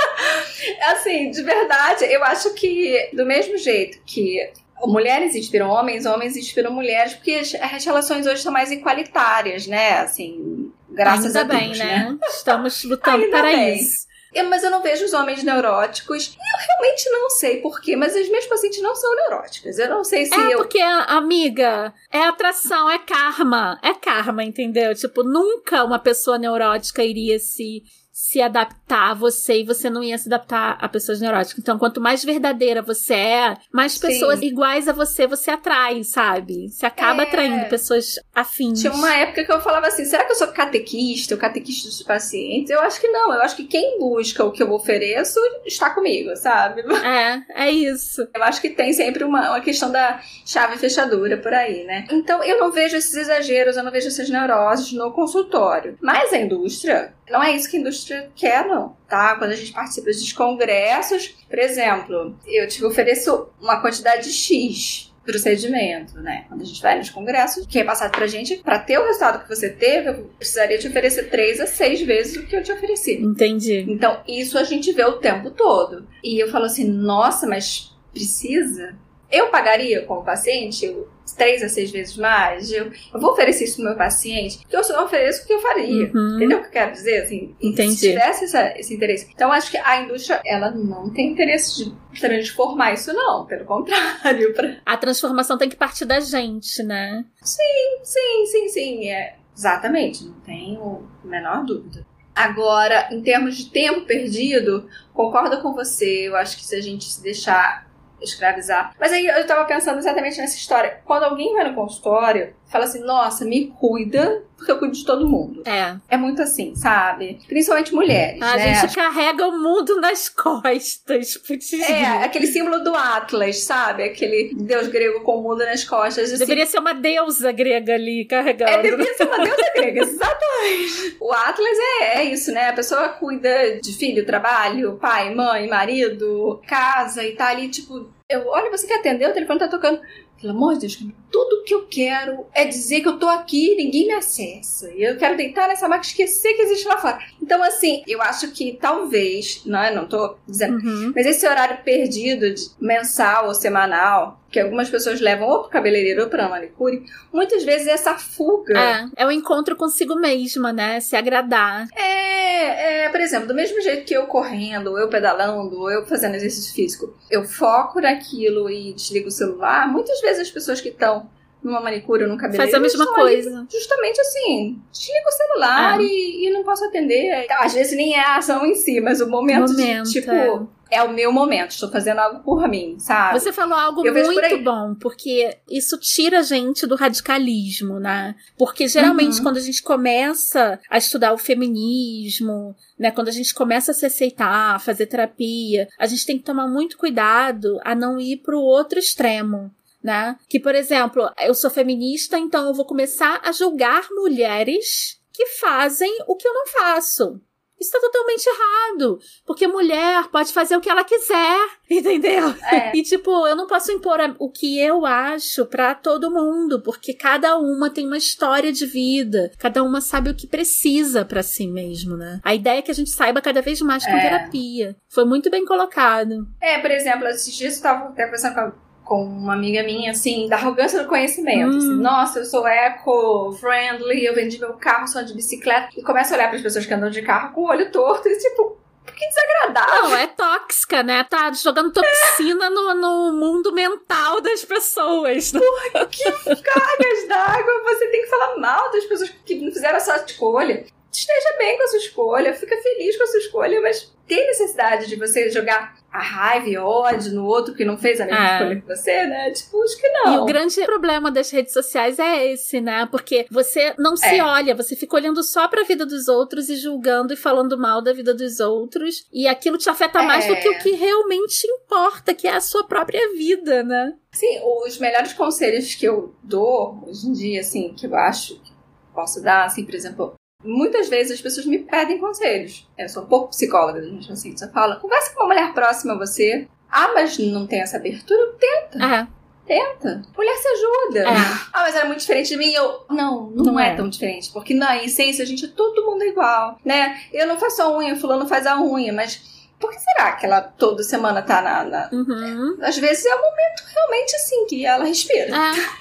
[SPEAKER 5] assim, de verdade, eu acho que do mesmo jeito que mulheres inspiram homens, homens inspiram mulheres, porque as, as relações hoje são mais igualitárias, né? Assim, graças
[SPEAKER 3] Ainda
[SPEAKER 5] a
[SPEAKER 3] Deus,
[SPEAKER 5] bem,
[SPEAKER 3] né? né? Estamos lutando Ainda para bem. isso.
[SPEAKER 5] Eu, mas eu não vejo os homens neuróticos. Eu realmente não sei porquê, mas as minhas pacientes não são neuróticas. Eu não sei se
[SPEAKER 3] é
[SPEAKER 5] eu.
[SPEAKER 3] Porque, amiga, é atração, é karma. É karma, entendeu? Tipo, nunca uma pessoa neurótica iria se se adaptar a você e você não ia se adaptar a pessoas neuróticas. Então, quanto mais verdadeira você é, mais Sim. pessoas iguais a você você atrai, sabe? Você acaba é... atraindo pessoas afins.
[SPEAKER 5] Tinha uma época que eu falava assim: será que eu sou catequista, o catequista dos pacientes? Eu acho que não. Eu acho que quem busca o que eu ofereço está comigo, sabe?
[SPEAKER 3] É, é isso.
[SPEAKER 5] Eu acho que tem sempre uma, uma questão da chave fechadura por aí, né? Então, eu não vejo esses exageros, eu não vejo essas neuroses no consultório. Mas a indústria, não é isso que a indústria quer, não, tá? Quando a gente participa de congressos, por exemplo, eu te ofereço uma quantidade X procedimento, né? Quando a gente vai nos congressos, que é passado pra gente, para ter o resultado que você teve, eu precisaria te oferecer três a seis vezes o que eu te ofereci.
[SPEAKER 3] Entendi.
[SPEAKER 5] Então, isso a gente vê o tempo todo. E eu falo assim, nossa, mas precisa? eu pagaria como paciente eu, três a seis vezes mais? Eu, eu vou oferecer isso pro meu paciente? Porque eu só ofereço o que eu faria.
[SPEAKER 3] Uhum.
[SPEAKER 5] Entendeu o que eu quero dizer? Assim,
[SPEAKER 3] Entendi.
[SPEAKER 5] Se tivesse essa, esse interesse. Então, acho que a indústria, ela não tem interesse de também de formar isso, não. Pelo contrário. Pra...
[SPEAKER 3] A transformação tem que partir da gente, né?
[SPEAKER 5] Sim, sim, sim, sim. É, exatamente. Não tenho a menor dúvida. Agora, em termos de tempo perdido, concordo com você. Eu acho que se a gente se deixar escravizar. Mas aí eu tava pensando exatamente nessa história. Quando alguém vai no consultório, fala assim: nossa, me cuida, porque eu cuido de todo mundo.
[SPEAKER 3] É.
[SPEAKER 5] É muito assim, sabe? Principalmente mulheres.
[SPEAKER 3] A
[SPEAKER 5] né?
[SPEAKER 3] gente carrega o mundo nas costas. putz.
[SPEAKER 5] É, aquele símbolo do Atlas, sabe? Aquele deus grego com o mundo nas costas. Assim.
[SPEAKER 3] Deveria ser uma deusa grega ali carregando.
[SPEAKER 5] É, deveria ser uma deusa grega, exatamente. O Atlas é, é isso, né? A pessoa cuida de filho, trabalho, pai, mãe, marido, casa e tá ali, tipo, eu, olha, você quer atender? O telefone tá tocando. Pelo amor de Deus, tudo que eu quero é dizer que eu tô aqui e ninguém me acessa. E eu quero deitar nessa máquina e esquecer que existe lá fora. Então, assim, eu acho que talvez, não, é? não tô dizendo,
[SPEAKER 3] Uhum.
[SPEAKER 5] mas esse horário perdido de mensal ou semanal, que algumas pessoas levam ou pro cabeleireiro ou pra manicure, muitas vezes essa fuga.
[SPEAKER 3] É, é o encontro consigo mesma, né? Se agradar.
[SPEAKER 5] É, é, por exemplo, do mesmo jeito que eu correndo, ou eu pedalando, ou eu fazendo exercício físico, eu foco naquilo e desligo o celular, muitas vezes as pessoas que estão numa manicure ou num cabeleireiro
[SPEAKER 3] Faz a mesma coisa.
[SPEAKER 5] justamente assim, desliga o celular
[SPEAKER 3] É.
[SPEAKER 5] e, e não posso atender. Então, às vezes nem é a ação em si, mas o momento,
[SPEAKER 3] Momento,
[SPEAKER 5] de, tipo,
[SPEAKER 3] é.
[SPEAKER 5] é. o meu momento, estou fazendo algo por mim, sabe?
[SPEAKER 3] Você falou algo
[SPEAKER 5] Eu por
[SPEAKER 3] muito
[SPEAKER 5] aí.
[SPEAKER 3] bom, porque isso tira a gente do radicalismo, né? Porque geralmente
[SPEAKER 5] Uhum.
[SPEAKER 3] quando a gente começa a estudar o feminismo, né, quando a gente começa a se aceitar, a fazer terapia, a gente tem que tomar muito cuidado a não ir pro outro extremo. Né? Que, por exemplo, eu sou feminista, então eu vou começar a julgar mulheres que fazem o que eu não faço. Isso tá totalmente errado. Porque mulher pode fazer o que ela quiser, entendeu?
[SPEAKER 5] É.
[SPEAKER 3] E, tipo, eu não posso impor o que eu acho pra todo mundo, porque cada uma tem uma história de vida, cada uma sabe o que precisa pra si mesmo, né? A ideia é que a gente saiba cada vez mais com
[SPEAKER 5] É.
[SPEAKER 3] terapia. Foi muito bem colocado.
[SPEAKER 5] É, por exemplo, esses dias eu até conversando com, a- com uma amiga minha, assim, da arrogância do conhecimento.
[SPEAKER 3] Hum.
[SPEAKER 5] assim, Nossa, eu sou eco-friendly, eu vendi meu carro só de bicicleta. E começa a olhar para as pessoas que andam de carro com o olho torto e tipo, que desagradável.
[SPEAKER 3] Não, é tóxica, né? Tá jogando toxina no, no mundo mental das pessoas. né?
[SPEAKER 5] Cargas d'água, você tem que falar mal das pessoas que não fizeram a sua escolha. Esteja bem com a sua escolha, fica feliz com a sua escolha, mas tem necessidade de você jogar a raiva e ódio no outro que não fez a mesma
[SPEAKER 3] É.
[SPEAKER 5] escolha que você, né? Tipo, acho que não.
[SPEAKER 3] E o grande problema das redes sociais é esse, né? Porque você não se
[SPEAKER 5] É.
[SPEAKER 3] olha, você fica olhando só pra vida dos outros e julgando e falando mal da vida dos outros. E aquilo te afeta mais
[SPEAKER 5] É.
[SPEAKER 3] do que o que realmente importa, que é a sua própria vida, né?
[SPEAKER 5] Sim, os melhores conselhos que eu dou hoje em dia, assim, que eu acho que posso dar, assim, por exemplo, muitas vezes as pessoas me pedem conselhos. Eu sou um pouco psicóloga, gente, assim, você fala, conversa com uma mulher próxima a você. Ah, mas não tem essa abertura?
[SPEAKER 3] É.
[SPEAKER 5] Tenta. Mulher se ajuda.
[SPEAKER 3] É.
[SPEAKER 5] Ah, mas era muito diferente de mim. Eu, não, não,
[SPEAKER 3] Não
[SPEAKER 5] é.
[SPEAKER 3] é.
[SPEAKER 5] tão diferente. Porque na essência a gente é todo mundo igual, né? Eu não faço a unha, fulano faz a unha, mas por que será que ela toda semana tá na, na-
[SPEAKER 3] Uhum.
[SPEAKER 5] Às vezes é um momento realmente assim que ela respira.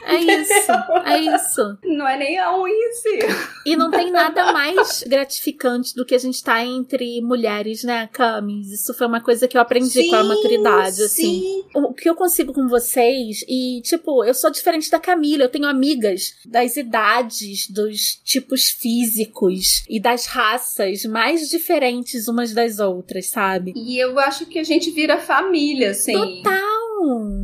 [SPEAKER 3] É, é isso. É isso.
[SPEAKER 5] Não é nem a unha em si.
[SPEAKER 3] E não tem nada mais gratificante do que a gente estar entre mulheres, né, Camis? Isso foi uma coisa que eu aprendi com a maturidade, assim.
[SPEAKER 5] Sim.
[SPEAKER 3] o que eu consigo com vocês e tipo eu sou diferente da Camila eu tenho amigas das idades dos tipos físicos e das raças mais diferentes umas das outras sabe
[SPEAKER 5] E eu acho que a gente vira família, assim.
[SPEAKER 3] total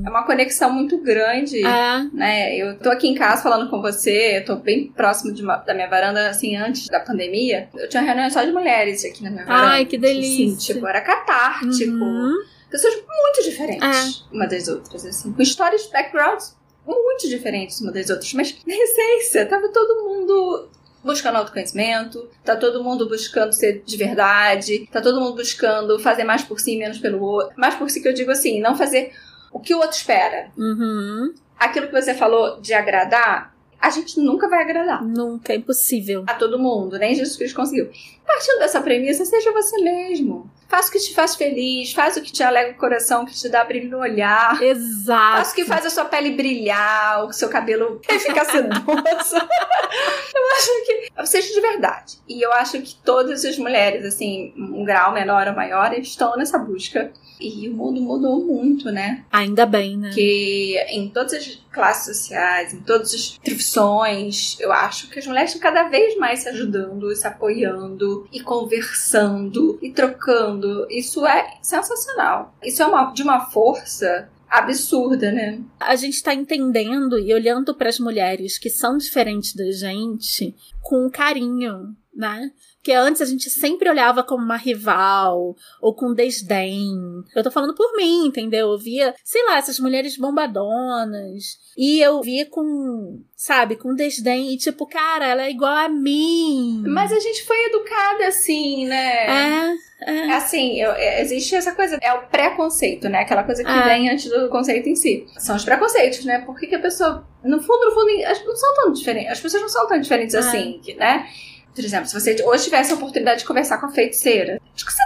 [SPEAKER 5] É uma conexão muito grande.
[SPEAKER 3] é
[SPEAKER 5] né? Eu tô aqui em casa falando com você, eu tô bem próximo de uma- da minha varanda, assim, antes da pandemia. Eu tinha reunião só de mulheres aqui na minha varanda.
[SPEAKER 3] Ai, que delícia.
[SPEAKER 5] Assim, tipo, era catártico.
[SPEAKER 3] Uhum.
[SPEAKER 5] Pessoas muito diferentes uma das outras, assim. Com histórias, backgrounds muito diferentes uma das outras. Mas, na essência, tava todo mundo buscando autoconhecimento, tá todo mundo buscando ser de verdade, tá todo mundo buscando fazer mais por si menos pelo outro. Mais por si que eu digo assim, não fazer o que o outro espera.
[SPEAKER 3] Uhum.
[SPEAKER 5] Aquilo que você falou de agradar, a gente nunca vai agradar
[SPEAKER 3] nunca é impossível
[SPEAKER 5] a todo mundo, nem Jesus Cristo conseguiu. Partindo dessa premissa, seja você mesmo. Faz o que te faz feliz, faz o que te alegra o coração, que te dá brilho no olhar.
[SPEAKER 3] Exato.
[SPEAKER 5] Faz o que faz a sua pele brilhar, o seu cabelo ficar sedoso. eu acho que seja de verdade. E eu acho que todas as mulheres, assim, um grau menor ou maior, estão nessa busca. E o mundo mudou muito, né?
[SPEAKER 3] Ainda bem, né?
[SPEAKER 5] Que em todas as classes sociais, em todas as profissões, eu acho que as mulheres estão cada vez mais se ajudando, se apoiando e conversando e trocando. Isso é sensacional. Isso é uma, de uma força absurda, né?
[SPEAKER 3] A gente tá entendendo e olhando para as mulheres que são diferentes da gente com carinho, né? Que antes a gente sempre olhava como uma rival ou com desdém. Eu tô falando por mim, entendeu? Eu via, sei lá, essas mulheres bombadonas. E eu via com, sabe, com desdém. E tipo, cara, ela é igual a mim.
[SPEAKER 5] Mas a gente foi educada assim, né?
[SPEAKER 3] É. É.
[SPEAKER 5] Assim, eu, existe essa coisa, é o preconceito, né? Aquela coisa que é. vem antes do conceito em si. São os preconceitos, né? Por que, que a pessoa, no fundo, no fundo, não são tão diferentes. As pessoas não são tão diferentes é. assim, né? Por exemplo, se você hoje tivesse a oportunidade de conversar com a feiticeira, acho que você,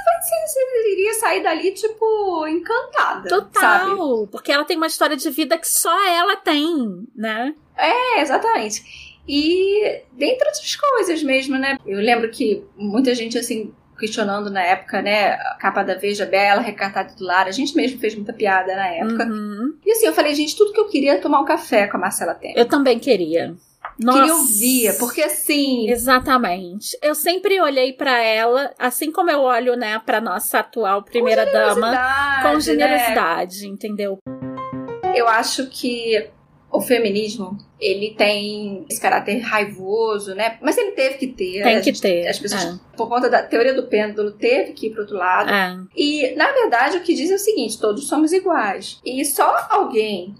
[SPEAKER 5] você iria sair dali, tipo, encantada.
[SPEAKER 3] Total.
[SPEAKER 5] Sabe?
[SPEAKER 3] Porque ela tem uma história de vida que só ela tem, né?
[SPEAKER 5] É, exatamente. E dentre outras coisas mesmo, né? Eu lembro que muita gente, assim, questionando na época, né, a capa da Veja Bela, recatada do lar. A gente mesmo fez muita piada na época.
[SPEAKER 3] Uhum.
[SPEAKER 5] E assim, eu falei, gente, tudo que eu queria é tomar um café com a Marcela Temer.
[SPEAKER 3] Eu também queria.
[SPEAKER 5] Nossa. Queria ouvir, porque assim.
[SPEAKER 3] Exatamente. Eu sempre olhei para ela, assim como eu olho, né, para nossa atual primeira dama, com generosidade, né? entendeu?
[SPEAKER 5] Eu acho que o feminismo, ele tem esse caráter raivoso, né? Mas ele teve que ter.
[SPEAKER 3] Tem que ter.
[SPEAKER 5] As pessoas, é. por conta da teoria do pêndulo, teve que ir pro outro lado.
[SPEAKER 3] É.
[SPEAKER 5] E, na verdade, o que diz é o seguinte: todos somos iguais. E só alguém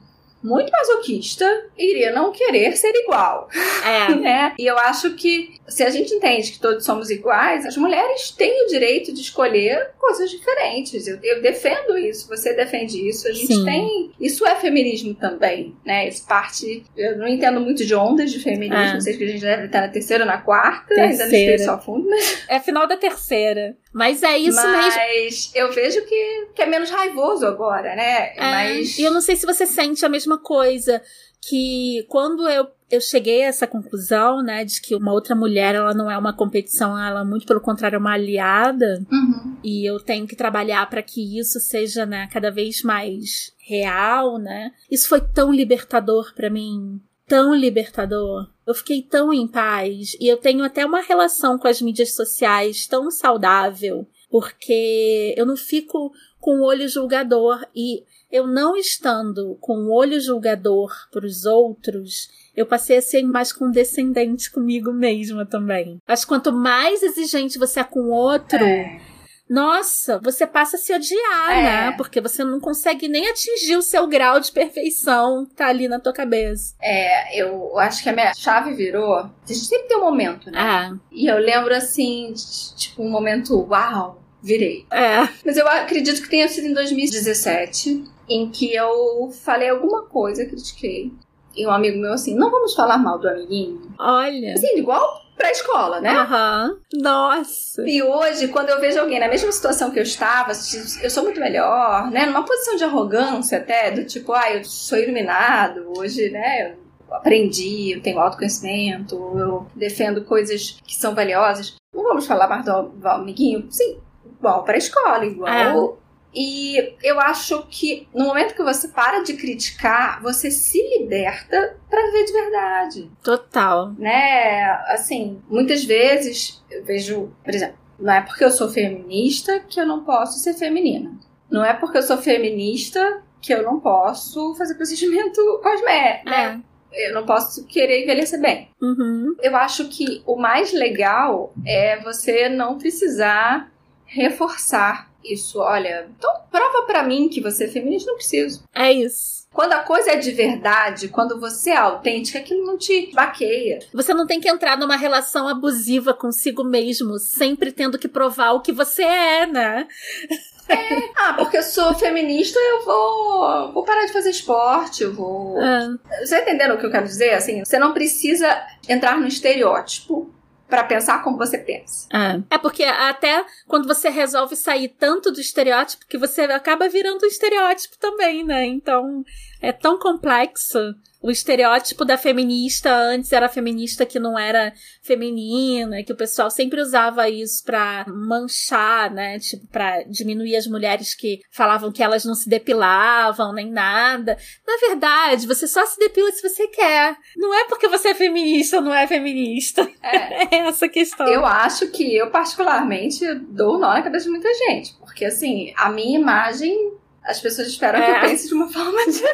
[SPEAKER 5] muito masoquista iria não querer ser igual.
[SPEAKER 3] É.
[SPEAKER 5] né? E eu acho que se a gente entende que todos somos iguais, as mulheres têm o direito de escolher coisas diferentes. Eu, eu defendo isso, você defende isso. A gente Sim. tem. Isso é feminismo também, né? Isso parte. Eu não entendo muito de ondas de feminismo. É. Não sei se a gente deve estar na terceira ou na quarta, terceira. ainda não sei só fundo, mas.
[SPEAKER 3] É final da terceira. Mas é isso
[SPEAKER 5] Mas
[SPEAKER 3] mesmo.
[SPEAKER 5] Mas eu vejo que, que é menos raivoso agora, né?
[SPEAKER 3] É,
[SPEAKER 5] Mas...
[SPEAKER 3] E eu não sei se você sente a mesma coisa. Que quando eu, eu cheguei a essa conclusão, né, de que uma outra mulher ela não é uma competição, ela muito pelo contrário é uma aliada,
[SPEAKER 5] uhum.
[SPEAKER 3] e eu tenho que trabalhar para que isso seja, né, cada vez mais real, né? Isso foi tão libertador para mim, tão libertador. Eu fiquei tão em paz e eu tenho até uma relação com as mídias sociais tão saudável, porque eu não fico com o olho julgador e eu não estando com o olho julgador para os outros, eu passei a ser mais condescendente comigo mesma também. Que quanto mais exigente você é com o outro,
[SPEAKER 5] é
[SPEAKER 3] nossa, você passa a se odiar, é. né? Porque você não consegue nem atingir o seu grau de perfeição que tá ali na tua cabeça.
[SPEAKER 5] É, eu acho que a minha chave virou. A gente sempre tem um momento, né?
[SPEAKER 3] Ah.
[SPEAKER 5] E eu lembro assim, tipo, um momento, uau, virei.
[SPEAKER 3] É.
[SPEAKER 5] Mas eu acredito que tenha sido em 2017, em que eu falei alguma coisa, critiquei. E um amigo meu assim, não vamos falar mal do amiguinho.
[SPEAKER 3] Olha.
[SPEAKER 5] Assim, igual pra escola, né?
[SPEAKER 3] Aham. Uhum. Nossa.
[SPEAKER 5] E hoje, quando eu vejo alguém na mesma situação que eu estava, eu sou muito melhor, né? Numa posição de arrogância até, do tipo, ah, eu sou iluminado, hoje, né? Eu aprendi, eu tenho autoconhecimento, eu defendo coisas que são valiosas. Não vamos falar mais do, amiguinho? Sim, igual para a escola, igual é. E eu acho que no momento que você para de criticar, você se liberta para ver de verdade.
[SPEAKER 3] Total.
[SPEAKER 5] Né? Assim, muitas vezes eu vejo, por exemplo, não é porque eu sou feminista que eu não posso ser feminina. Não é porque eu sou feminista que eu não posso fazer procedimento cosmético, né?
[SPEAKER 3] É.
[SPEAKER 5] Eu não posso querer envelhecer bem.
[SPEAKER 3] Uhum.
[SPEAKER 5] Eu acho que o mais legal é você não precisar reforçar isso. Olha, então prova para mim que você é feminista, não preciso.
[SPEAKER 3] É isso.
[SPEAKER 5] Quando a coisa é de verdade, quando você é autêntica, aquilo não te baqueia.
[SPEAKER 3] Você não tem que entrar numa relação abusiva consigo mesmo, sempre tendo que provar o que você é, né?
[SPEAKER 5] É, ah, porque eu sou feminista, eu vou, vou parar de fazer esporte, eu vou.
[SPEAKER 3] É.
[SPEAKER 5] Você tá entendendo o que eu quero dizer? Assim, você não precisa entrar no estereótipo para pensar como você pensa.
[SPEAKER 3] É. é porque até quando você resolve sair tanto do estereótipo que você acaba virando um estereótipo também, né? Então é tão complexo o estereótipo da feminista antes era feminista que não era feminina, que o pessoal sempre usava isso pra manchar, né? Tipo, pra diminuir as mulheres que falavam que elas não se depilavam nem nada. Na verdade, você só se depila se você quer. Não é porque você é feminista ou não é feminista. É, é essa questão.
[SPEAKER 5] Eu acho que eu, particularmente, dou nó na cabeça de muita gente. Porque, assim, a minha imagem as pessoas esperam é. que eu pense de uma forma diferente.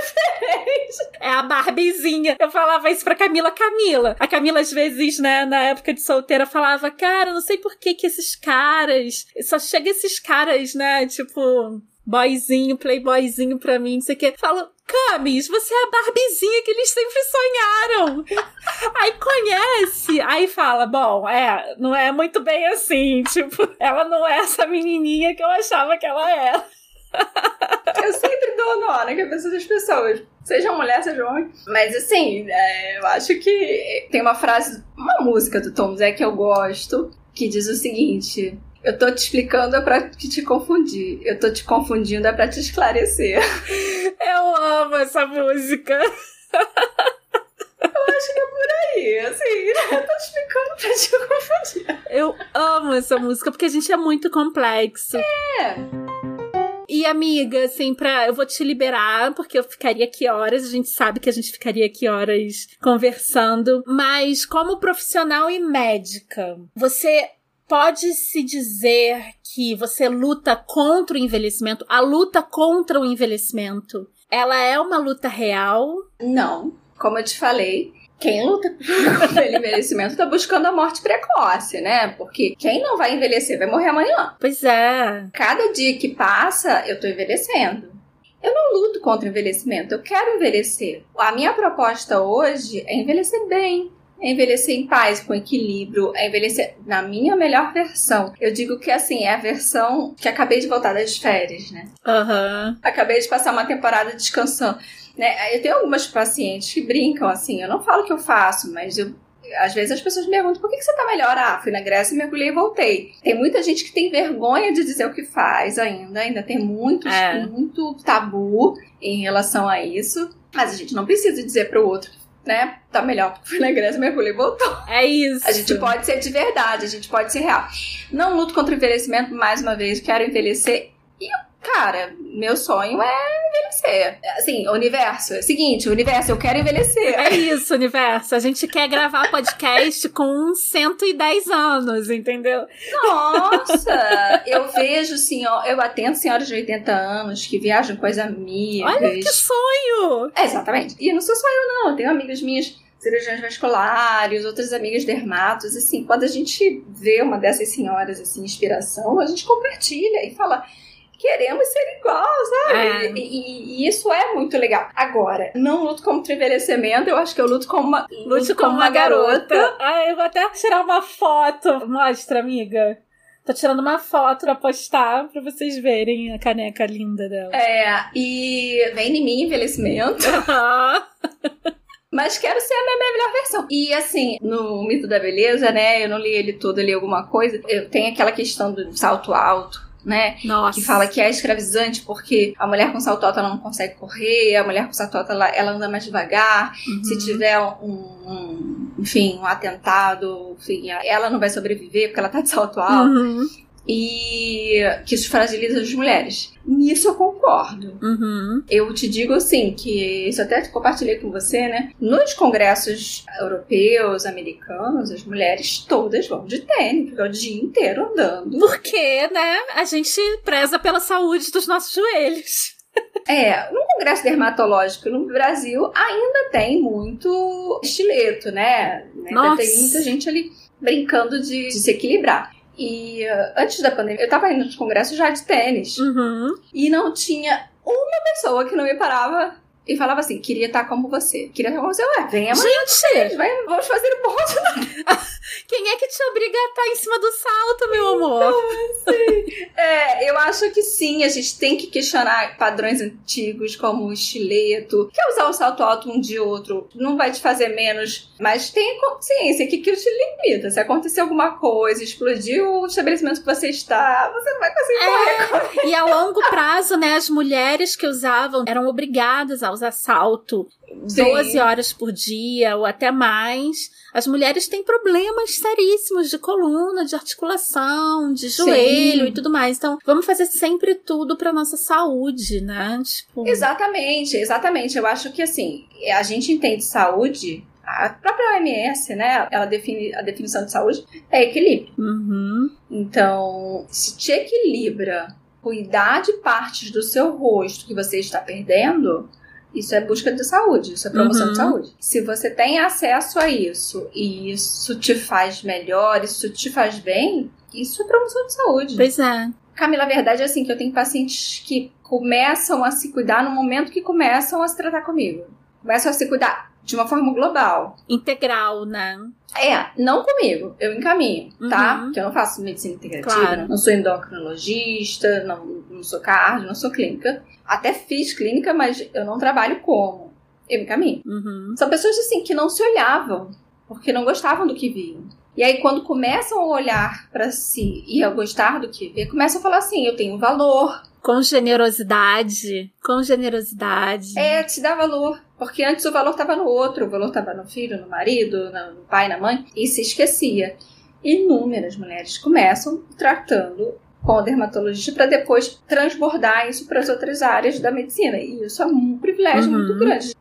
[SPEAKER 3] É a Barbiezinha. Eu falava isso pra Camila. Camila. A Camila, às vezes, né, na época de solteira, falava, cara, não sei por que que esses caras... Só chega esses caras, né, tipo... Boyzinho, playboyzinho pra mim, não sei o que. Falo, Camis, você é a Barbiezinha que eles sempre sonharam. aí conhece, aí fala, bom, é, não é muito bem assim, tipo, ela não é essa menininha que eu achava que ela era.
[SPEAKER 5] Eu sempre dou nó na cabeça das pessoas. Seja mulher, seja homem. Mas assim, é, eu acho que tem uma frase, uma música do Tom Zé que eu gosto, que diz o seguinte: Eu tô te explicando é pra te confundir. Eu tô te confundindo é pra te esclarecer.
[SPEAKER 3] Eu amo essa música.
[SPEAKER 5] Eu acho que é por aí, assim, eu tô explicando pra te confundir.
[SPEAKER 3] Eu amo essa música porque a gente é muito complexo.
[SPEAKER 5] É.
[SPEAKER 3] E amiga, assim, pra, eu vou te liberar, porque eu ficaria aqui horas, a gente sabe que a gente ficaria aqui horas conversando, mas como profissional e médica, você pode se dizer que você luta contra o envelhecimento? A luta contra o envelhecimento, ela é uma luta real?
[SPEAKER 5] Não. Como eu te falei, quem luta contra o envelhecimento tá buscando a morte precoce, né? Porque quem não vai envelhecer vai morrer amanhã.
[SPEAKER 3] Pois é.
[SPEAKER 5] Cada dia que passa, eu tô envelhecendo. Eu não luto contra o envelhecimento, eu quero envelhecer. A minha proposta hoje é envelhecer bem, é envelhecer em paz, com equilíbrio, é envelhecer na minha melhor versão. Eu digo que assim, é a versão que acabei de voltar das férias, né?
[SPEAKER 3] Aham. Uhum.
[SPEAKER 5] Acabei de passar uma temporada descansando. Né? Eu tenho algumas pacientes que brincam assim, eu não falo que eu faço, mas eu às vezes as pessoas me perguntam por que, que você tá melhor? Ah, fui na Grécia, mergulhei e voltei. Tem muita gente que tem vergonha de dizer o que faz ainda, ainda tem muito, é. muito tabu em relação a isso. Mas a gente não precisa dizer para o outro né, tá melhor, porque fui na Grécia, mergulhei e voltou.
[SPEAKER 3] É isso.
[SPEAKER 5] A gente pode ser de verdade, a gente pode ser real. Não luto contra o envelhecimento, mais uma vez, quero envelhecer. E Cara, meu sonho é envelhecer. Assim, universo. É o seguinte, universo, eu quero envelhecer.
[SPEAKER 3] É isso, universo. A gente quer gravar podcast com 110 anos, entendeu?
[SPEAKER 5] Nossa! eu vejo, senhor, eu atendo senhoras de 80 anos que viajam com as amigas.
[SPEAKER 3] Olha que sonho!
[SPEAKER 5] É, exatamente. E não sou só eu, não. Eu tenho amigas minhas cirurgiões vasculares, outras amigas dermatos, assim, quando a gente vê uma dessas senhoras, assim, inspiração, a gente compartilha e fala, queremos ser igual, sabe? É. E, e, e, isso é muito legal. Agora, não luto contra o envelhecimento, eu acho que eu luto como uma,
[SPEAKER 3] luto como, uma, uma garota. garota. Ah, eu vou até tirar uma foto. Mostra, amiga. Tô tirando uma foto pra postar pra vocês verem a caneca linda dela.
[SPEAKER 5] É, e vem em mim envelhecimento. Mas quero ser a minha melhor versão. E assim, no Mito da Beleza, né? Eu não li ele todo, eu li alguma coisa. Eu tenho aquela questão do salto alto né?
[SPEAKER 3] Nossa.
[SPEAKER 5] Que fala que é escravizante porque a mulher com salto alto ela não consegue correr, a mulher com salto alto ela, ela anda mais devagar. Uhum. Se tiver um, um, enfim, um atentado, enfim, ela não vai sobreviver porque ela tá de salto alto. Uhum e que isso fragiliza as mulheres. Nisso eu concordo.
[SPEAKER 3] Uhum.
[SPEAKER 5] Eu te digo assim, que isso até compartilhei com você, né? Nos congressos europeus, americanos, as mulheres todas vão de tênis, porque é o dia inteiro andando.
[SPEAKER 3] Porque, né? A gente preza pela saúde dos nossos joelhos.
[SPEAKER 5] É, no congresso dermatológico no Brasil ainda tem muito estileto, né? Ainda tem muita gente ali brincando de, de se equilibrar. E uh, antes da pandemia, eu tava indo nos congressos já de tênis.
[SPEAKER 3] Uhum.
[SPEAKER 5] E não tinha uma pessoa que não me parava e falava assim: queria estar como você. Queria estar como você. Ué, vem amanhã.
[SPEAKER 3] Gente!
[SPEAKER 5] Vai, vamos fazer o ponto.
[SPEAKER 3] Quem é que te obriga a estar em cima do salto, meu amor?
[SPEAKER 5] É, eu acho que sim, a gente tem que questionar padrões antigos, como o estileto. Quer usar um salto alto um dia ou outro, não vai te fazer menos, mas tenha consciência que aquilo te limita. Se acontecer alguma coisa, explodir o estabelecimento que você está, você não vai conseguir
[SPEAKER 3] É.
[SPEAKER 5] correr.
[SPEAKER 3] E a longo prazo, né, as mulheres que usavam eram obrigadas a usar salto
[SPEAKER 5] Sim.
[SPEAKER 3] 12 horas por dia ou até mais. As mulheres têm problemas seríssimos de coluna, de articulação, de joelho
[SPEAKER 5] Sim.
[SPEAKER 3] e tudo mais. Então, vamos fazer sempre tudo pra nossa saúde, né? Tipo,
[SPEAKER 5] Exatamente, exatamente. Eu acho que assim, a gente entende saúde. A própria OMS, né? Ela define a definição de saúde é equilíbrio.
[SPEAKER 3] Uhum.
[SPEAKER 5] Então, se te equilibra cuidar de partes do seu rosto que você está perdendo, isso é busca de saúde, isso é promoção
[SPEAKER 3] Uhum.
[SPEAKER 5] de saúde. Se você tem acesso a isso e isso te faz melhor, isso te faz bem, isso é promoção de saúde.
[SPEAKER 3] Pois é.
[SPEAKER 5] Camila, a verdade é assim que eu tenho pacientes que começam a se cuidar no momento que começam a se tratar comigo. Começam a se cuidar de uma forma global.
[SPEAKER 3] Integral, né?
[SPEAKER 5] É, não comigo, eu encaminho, tá?
[SPEAKER 3] Uhum.
[SPEAKER 5] Porque eu não faço medicina integrativa,
[SPEAKER 3] Claro.
[SPEAKER 5] não sou endocrinologista, não, não sou cardio, não sou clínica. Até fiz clínica, mas eu não trabalho como. Eu encaminho.
[SPEAKER 3] Uhum.
[SPEAKER 5] São pessoas assim que não se olhavam, porque não gostavam do que viam. E aí, quando começam a olhar pra si e a gostar do que vê, começam a falar assim: eu tenho valor,
[SPEAKER 3] Com generosidade. Com generosidade.
[SPEAKER 5] É, te dá valor. Porque antes o valor estava no outro, o valor estava no filho, no marido, no pai, na mãe, e se esquecia. Inúmeras mulheres começam tratando com o dermatologista para depois transbordar isso para as outras áreas da medicina. E isso é um privilégio
[SPEAKER 3] Uhum.
[SPEAKER 5] muito grande.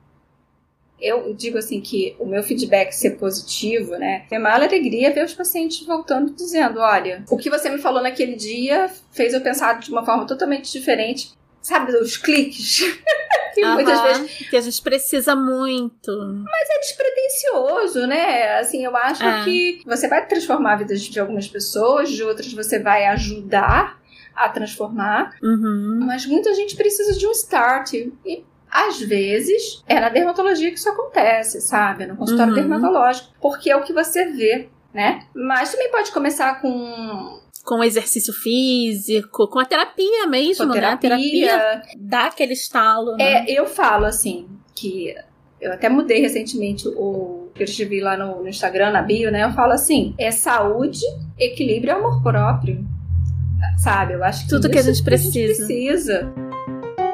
[SPEAKER 5] Eu digo assim que o meu feedback ser positivo, né? Minha maior alegria é ver os pacientes voltando dizendo: olha, o que você me falou naquele dia fez eu pensar de uma forma totalmente diferente. Sabe, os cliques? que muitas vezes
[SPEAKER 3] Que a gente precisa muito.
[SPEAKER 5] é despretensioso, né? Assim, eu acho
[SPEAKER 3] É.
[SPEAKER 5] que você vai transformar a vida de algumas pessoas, de outras você vai ajudar a transformar,
[SPEAKER 3] Uhum.
[SPEAKER 5] mas muita gente precisa de um start. E às vezes é na dermatologia que isso acontece, sabe? No consultório
[SPEAKER 3] Uhum.
[SPEAKER 5] dermatológico, porque é o que você vê, né? Mas também pode começar com
[SPEAKER 3] Com exercício físico, com a terapia mesmo,
[SPEAKER 5] com
[SPEAKER 3] né? A
[SPEAKER 5] terapia.
[SPEAKER 3] terapia dá aquele estalo, né?
[SPEAKER 5] É, eu falo assim, que eu até mudei recentemente o que eu escrevi lá no, no Instagram, na bio, né? Eu falo assim: é saúde, equilíbrio e amor próprio. Sabe? Eu acho que
[SPEAKER 3] Tudo que a gente precisa.
[SPEAKER 5] precisa.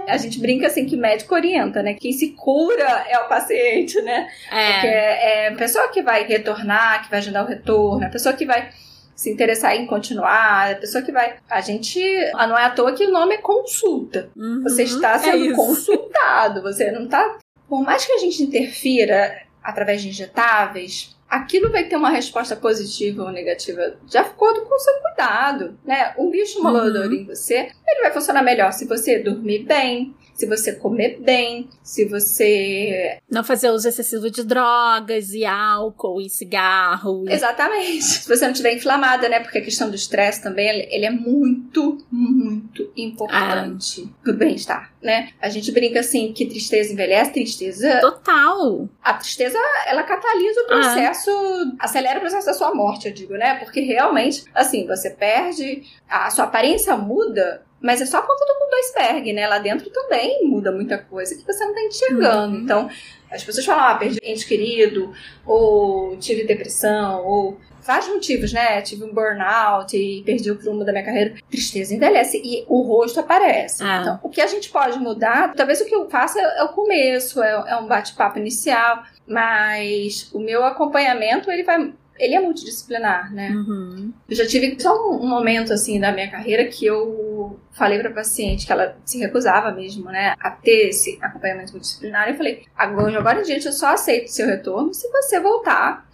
[SPEAKER 5] A gente brinca assim que médico orienta, né? Quem se cura é o paciente, né? Porque
[SPEAKER 3] É.
[SPEAKER 5] é a pessoa que vai retornar, que vai agendar o retorno, a pessoa que vai se interessar em continuar, a pessoa que vai. A gente. ah, Não é à toa que o nome é consulta.
[SPEAKER 3] Uhum.
[SPEAKER 5] Você está
[SPEAKER 3] É
[SPEAKER 5] sendo
[SPEAKER 3] isso.
[SPEAKER 5] consultado, você não está. Por mais que a gente interfira através de injetáveis, aquilo vai ter uma resposta positiva ou negativa de acordo com o seu cuidado, né? Um bicho molador
[SPEAKER 3] Uhum.
[SPEAKER 5] em você, ele vai funcionar melhor se você dormir bem, se você comer bem, se você.
[SPEAKER 3] Não fazer uso excessivo de drogas e álcool e cigarro. e-
[SPEAKER 5] Exatamente. Se você não estiver inflamada, né? Porque a questão do estresse também, ele- é muito, muito importante pro bem-estar, né? A gente brinca assim que tristeza envelhece, tristeza
[SPEAKER 3] Total.
[SPEAKER 5] a tristeza, ela catalisa o processo, acelera o processo da sua morte, eu digo, né? Porque realmente, assim, você perde, a sua aparência muda, mas é só a ponta do iceberg, né? Lá dentro também muda muita coisa que você não tá enxergando.
[SPEAKER 3] Uhum.
[SPEAKER 5] Então, as pessoas falam, ah, perdi ente querido, ou tive depressão, ou vários motivos, né? Tive um burnout e perdi o prumo da minha carreira. Tristeza envelhece e o rosto aparece.
[SPEAKER 3] Ah.
[SPEAKER 5] Então, o que a gente pode mudar, talvez o que eu faça é o começo, é, é um bate-papo inicial, mas o meu acompanhamento, ele vai. Ele é multidisciplinar, né?
[SPEAKER 3] Uhum.
[SPEAKER 5] Eu já tive só um, um momento assim da minha carreira que eu falei pra paciente que ela se recusava mesmo, né, a ter esse acompanhamento multidisciplinar. Eu falei: agora, agora em diante eu só aceito seu retorno se você voltar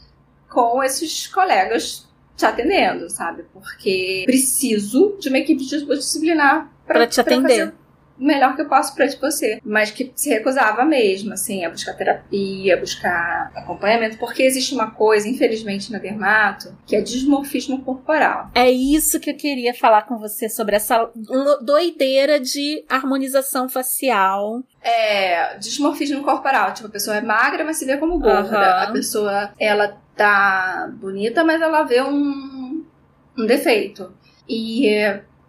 [SPEAKER 5] com esses colegas te atendendo, sabe? Porque preciso de uma equipe multidisciplinar
[SPEAKER 3] Pra te atender.
[SPEAKER 5] fazer o melhor que eu posso para você. Mas que se recusava mesmo, assim, a buscar terapia, a buscar acompanhamento, porque existe uma coisa, infelizmente, na dermato, que é dismorfismo corporal.
[SPEAKER 3] É isso que eu queria falar com você sobre essa doideira de harmonização facial.
[SPEAKER 5] É, dismorfismo corporal. Tipo, a pessoa é magra, mas se vê como gorda. Uhum. A pessoa, ela tá bonita, mas ela vê um, um defeito. E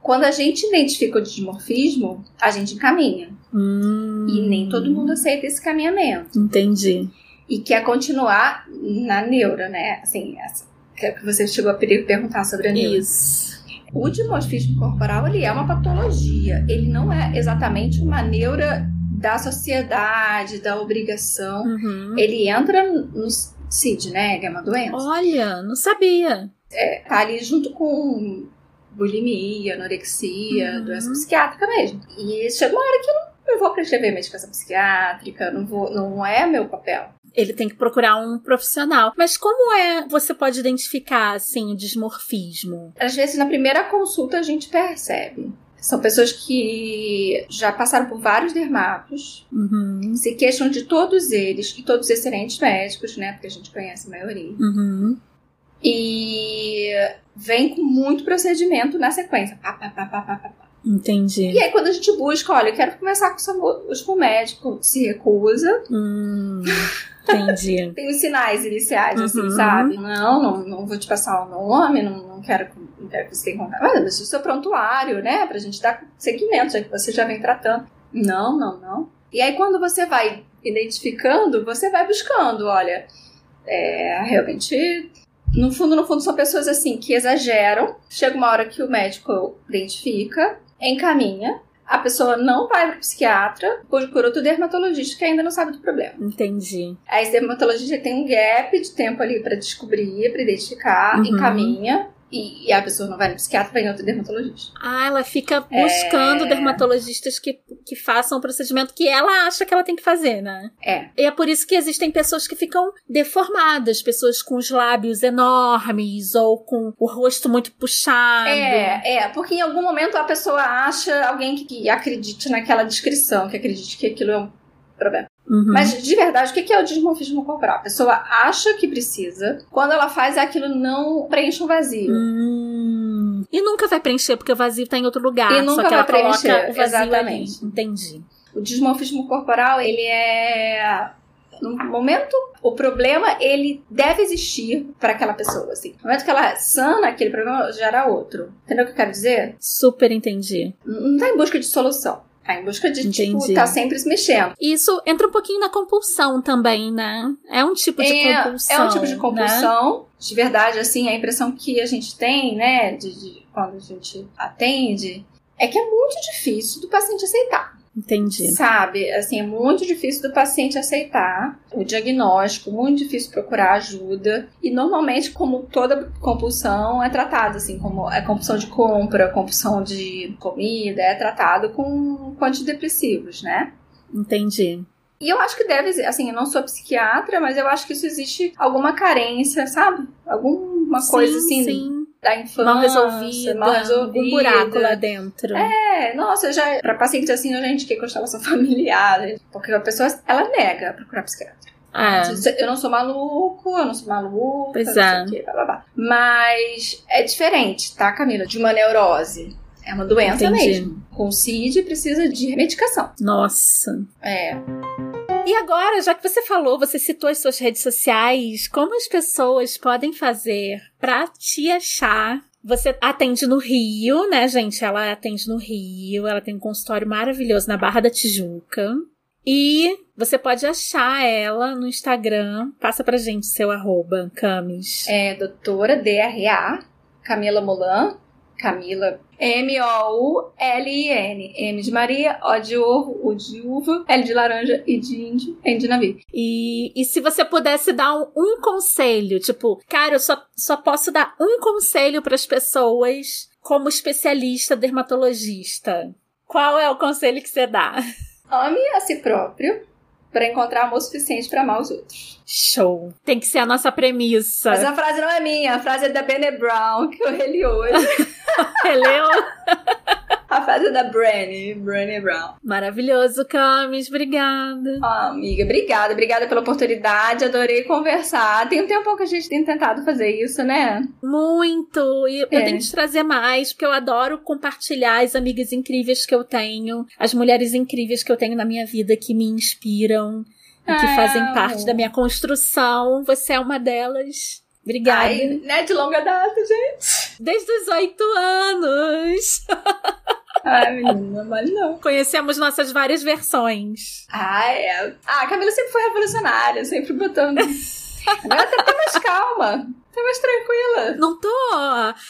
[SPEAKER 5] quando a gente identifica o dismorfismo, a gente encaminha.
[SPEAKER 3] Hum.
[SPEAKER 5] E nem todo mundo aceita esse caminhamento.
[SPEAKER 3] Entendi.
[SPEAKER 5] E quer continuar na neura, né? Assim, essa, que é você chegou a perguntar sobre a neura.
[SPEAKER 3] Isso.
[SPEAKER 5] O dimorfismo corporal, ele é uma patologia. Ele não é exatamente uma neura da sociedade, da obrigação.
[SPEAKER 3] Uhum.
[SPEAKER 5] Ele entra no CID, né? Que é uma doença.
[SPEAKER 3] Olha, não sabia.
[SPEAKER 5] É, tá ali junto com bulimia, anorexia, uhum. doença psiquiátrica mesmo. E chega uma hora que eu não, eu vou prescrever medicação psiquiátrica, não, vou, não é meu papel.
[SPEAKER 3] Ele tem que procurar um profissional. Mas como é você pode identificar assim o dismorfismo?
[SPEAKER 5] Às vezes na primeira consulta a gente percebe. São pessoas que já passaram por vários dermatos,
[SPEAKER 3] uhum.
[SPEAKER 5] se queixam de todos eles, e todos excelentes médicos, né? Porque a gente conhece a maioria.
[SPEAKER 3] Uhum.
[SPEAKER 5] E vem com muito procedimento na sequência. Pá, pá, pá, pá, pá, pá.
[SPEAKER 3] Entendi.
[SPEAKER 5] E aí, quando a gente busca, olha, eu quero conversar com, com o médico, se recusa.
[SPEAKER 3] Hum, entendi.
[SPEAKER 5] Tem os sinais iniciais, assim, uhum. assim, sabe? Não, não, não vou te passar o nome, não, não quero, não quero que você tenha contato. Mas o seu prontuário, né? Pra gente dar seguimento, já que você já vem tratando. Não, não, não. E aí, quando você vai identificando, você vai buscando, olha, é, realmente no fundo, no fundo, são pessoas assim que exageram. Chega uma hora que o médico identifica, encaminha. A pessoa não vai para o psiquiatra por outro dermatologista que ainda não sabe do problema.
[SPEAKER 3] Entendi.
[SPEAKER 5] Aí esse dermatologista tem um gap de tempo ali para descobrir, para identificar, uhum. encaminha e, a pessoa não vai no psiquiatra, vai em outro dermatologista.
[SPEAKER 3] Ah, ela fica buscando é... dermatologistas que, que façam o procedimento que ela acha que ela tem que fazer, né?
[SPEAKER 5] É.
[SPEAKER 3] E é por isso que existem pessoas que ficam deformadas, pessoas com os lábios enormes ou com o rosto muito puxado.
[SPEAKER 5] É, é, porque em algum momento a pessoa acha alguém que acredite naquela descrição, que acredite que aquilo é um problema.
[SPEAKER 3] Uhum.
[SPEAKER 5] Mas de verdade, o que é o dismorfismo corporal? A pessoa acha que precisa, quando ela faz aquilo não preenche um vazio.
[SPEAKER 3] Hum. E nunca vai preencher, porque o vazio está em outro lugar.
[SPEAKER 5] E nunca
[SPEAKER 3] só que
[SPEAKER 5] vai
[SPEAKER 3] ela
[SPEAKER 5] preencher.
[SPEAKER 3] o vazio
[SPEAKER 5] Exatamente.
[SPEAKER 3] Ali. Entendi.
[SPEAKER 5] O dismorfismo corporal, ele é no momento, o problema ele deve existir para aquela pessoa, assim. No momento que ela sana, aquele problema gera outro. Entendeu o que eu quero dizer?
[SPEAKER 3] Super entendi.
[SPEAKER 5] Não tá em busca de solução. Tá em busca de, tipo, Entendi. tipo, tá sempre se mexendo.
[SPEAKER 3] Isso entra um pouquinho na compulsão também, né? É um tipo de é, compulsão.
[SPEAKER 5] É um tipo de compulsão. Né? De verdade, assim, a impressão que a gente tem, né, de, de quando a gente atende, é que é muito difícil do paciente aceitar.
[SPEAKER 3] Entendi.
[SPEAKER 5] Sabe? Assim, é muito difícil do paciente aceitar o diagnóstico, muito difícil procurar ajuda. E normalmente, como toda compulsão, é tratado assim, como é compulsão de compra, compulsão de comida, é tratado com, com antidepressivos, né?
[SPEAKER 3] Entendi.
[SPEAKER 5] E eu acho que deve, assim, eu não sou psiquiatra, mas eu acho que isso existe alguma carência, sabe? Alguma
[SPEAKER 3] sim,
[SPEAKER 5] coisa assim.
[SPEAKER 3] Sim
[SPEAKER 5] da infância,
[SPEAKER 3] mal resolvida,
[SPEAKER 5] mal resolvida.
[SPEAKER 3] um buraco lá dentro.
[SPEAKER 5] É, nossa, já para pacientes assim, já indiquei constelação familiar, porque a pessoa ela nega procurar psiquiatra.
[SPEAKER 3] É.
[SPEAKER 5] Eu não sou maluco, eu não sou maluca,
[SPEAKER 3] pois
[SPEAKER 5] não
[SPEAKER 3] é.
[SPEAKER 5] sei o quê, blá, blá, blá. Mas é diferente, tá, Camila? De uma neurose. É uma doença
[SPEAKER 3] Entendi.
[SPEAKER 5] mesmo. Com CID precisa de medicação.
[SPEAKER 3] Nossa.
[SPEAKER 5] É.
[SPEAKER 3] E agora, já que você falou, você citou as suas redes sociais, como as pessoas podem fazer para te achar? Você atende no Rio, né, gente? Ela atende no Rio, ela tem um consultório maravilhoso na Barra da Tijuca. E você pode achar ela no Instagram. Passa pra gente seu arroba, Camis.
[SPEAKER 5] É doutora DRA, Camila Molan. Camila M-O-U-L-I-N. M de Maria, O de ovo, U de uva, L de laranja e de índio, N de navio.
[SPEAKER 3] E, e se você pudesse dar um, um conselho, tipo, cara, eu só, só posso dar um conselho para as pessoas como especialista dermatologista. Qual é o conselho que você dá?
[SPEAKER 5] Ame a si próprio para encontrar amor suficiente para amar os outros.
[SPEAKER 3] Show. Tem que ser a nossa premissa.
[SPEAKER 5] Mas a frase não é minha, a frase é da Bene Brown, que eu reli hoje.
[SPEAKER 3] Releu?
[SPEAKER 5] A fase da Branny, Branny Brown.
[SPEAKER 3] Maravilhoso, Camis, obrigada.
[SPEAKER 5] Amiga, obrigada, obrigada pela oportunidade, adorei conversar. Tem um tempo que a gente tem tentado fazer isso, né?
[SPEAKER 3] Muito, e é. eu tenho que trazer mais, porque eu adoro compartilhar as amigas incríveis que eu tenho, as mulheres incríveis que eu tenho na minha vida que me inspiram e que fazem ah, parte da minha construção. Você é uma delas. Obrigada. Ai,
[SPEAKER 5] né, de longa data, gente.
[SPEAKER 3] Desde os oito anos.
[SPEAKER 5] Ai, menina, vale não.
[SPEAKER 3] Conhecemos nossas várias versões.
[SPEAKER 5] Ah, é. Ah, a Camila sempre foi revolucionária, sempre botando. Agora tá, tá mais calma. Tá mais tranquila.
[SPEAKER 3] Não tô.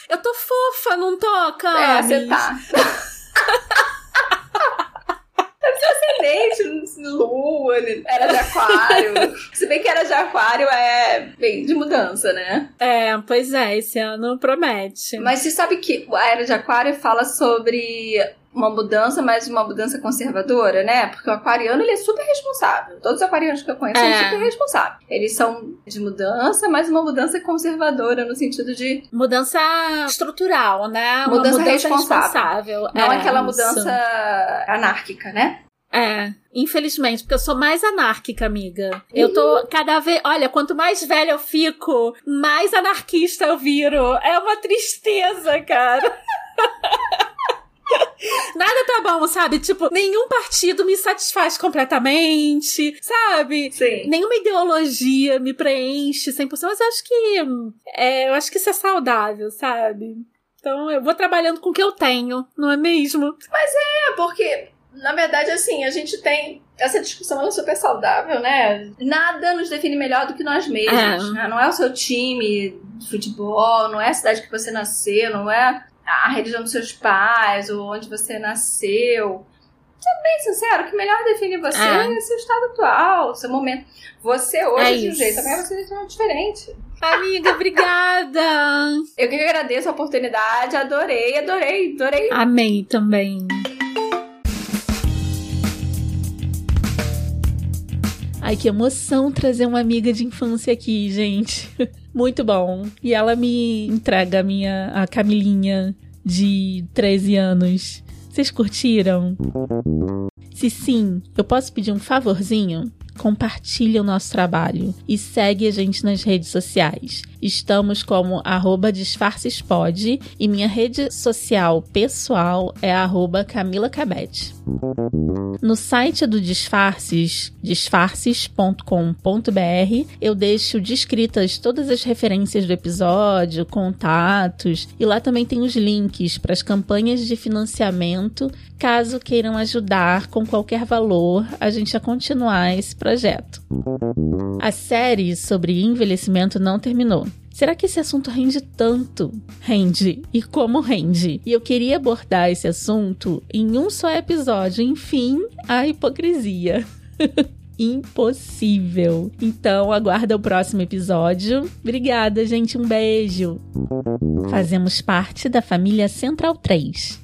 [SPEAKER 3] Eu tô fofa, não tô, Camis.
[SPEAKER 5] É, você tá. ascendente, lua, era de aquário. Se bem que era de aquário é bem de mudança, né?
[SPEAKER 3] É, pois é, esse ano promete.
[SPEAKER 5] Mas você sabe que a era de aquário fala sobre uma mudança, mas uma mudança conservadora, né? Porque o aquariano, ele é super responsável. Todos os aquarianos que eu conheço é. são super responsáveis. Eles são de mudança, mas uma mudança conservadora no sentido de...
[SPEAKER 3] Mudança estrutural, né?
[SPEAKER 5] Mudança, mudança responsável. responsável. Não é, aquela mudança anárquica, né?
[SPEAKER 3] É, infelizmente, porque eu sou mais anárquica, amiga. Eu tô cada vez. Olha, quanto mais velha eu fico, mais anarquista eu viro. É uma tristeza, cara. Nada tá bom, sabe? Tipo, nenhum partido me satisfaz completamente, sabe?
[SPEAKER 5] Sim.
[SPEAKER 3] Nenhuma ideologia me preenche 100%, mas eu acho que é, eu acho que isso é saudável, sabe? Então eu vou trabalhando com o que eu tenho, não é mesmo?
[SPEAKER 5] Mas é, porque na verdade, assim, a gente tem. Essa discussão ela é super saudável, né? Nada nos define melhor do que nós mesmos. É. Né? Não é o seu time de futebol, não é a cidade que você nasceu, não é a religião dos seus pais ou onde você nasceu. Sendo bem sincero, o que melhor define você é, é seu estado atual, seu momento. Você hoje é de um jeito, também você de um diferente.
[SPEAKER 3] Amiga, obrigada!
[SPEAKER 5] Eu que agradeço a oportunidade, adorei, adorei, adorei.
[SPEAKER 3] Amei também. Ai, que emoção trazer uma amiga de infância aqui, gente. Muito bom. E ela me entrega a minha a Camilinha de 13 anos. Vocês curtiram? Se sim, eu posso pedir um favorzinho? Compartilhe o nosso trabalho e segue a gente nas redes sociais. Estamos como arroba disfarcespod e minha rede social pessoal é arroba Camila Cabete. No site do Disfarces, disfarces.com.br, eu deixo descritas todas as referências do episódio, contatos, e lá também tem os links para as campanhas de financiamento, caso queiram ajudar com qualquer valor a gente a continuar esse projeto. A série sobre envelhecimento não terminou. Será que esse assunto rende tanto? Rende. E como rende? E eu queria abordar esse assunto em um só episódio. Enfim, a hipocrisia. Impossível. Então, aguarda o próximo episódio. Obrigada, gente. Um beijo. Fazemos parte da família Central 3.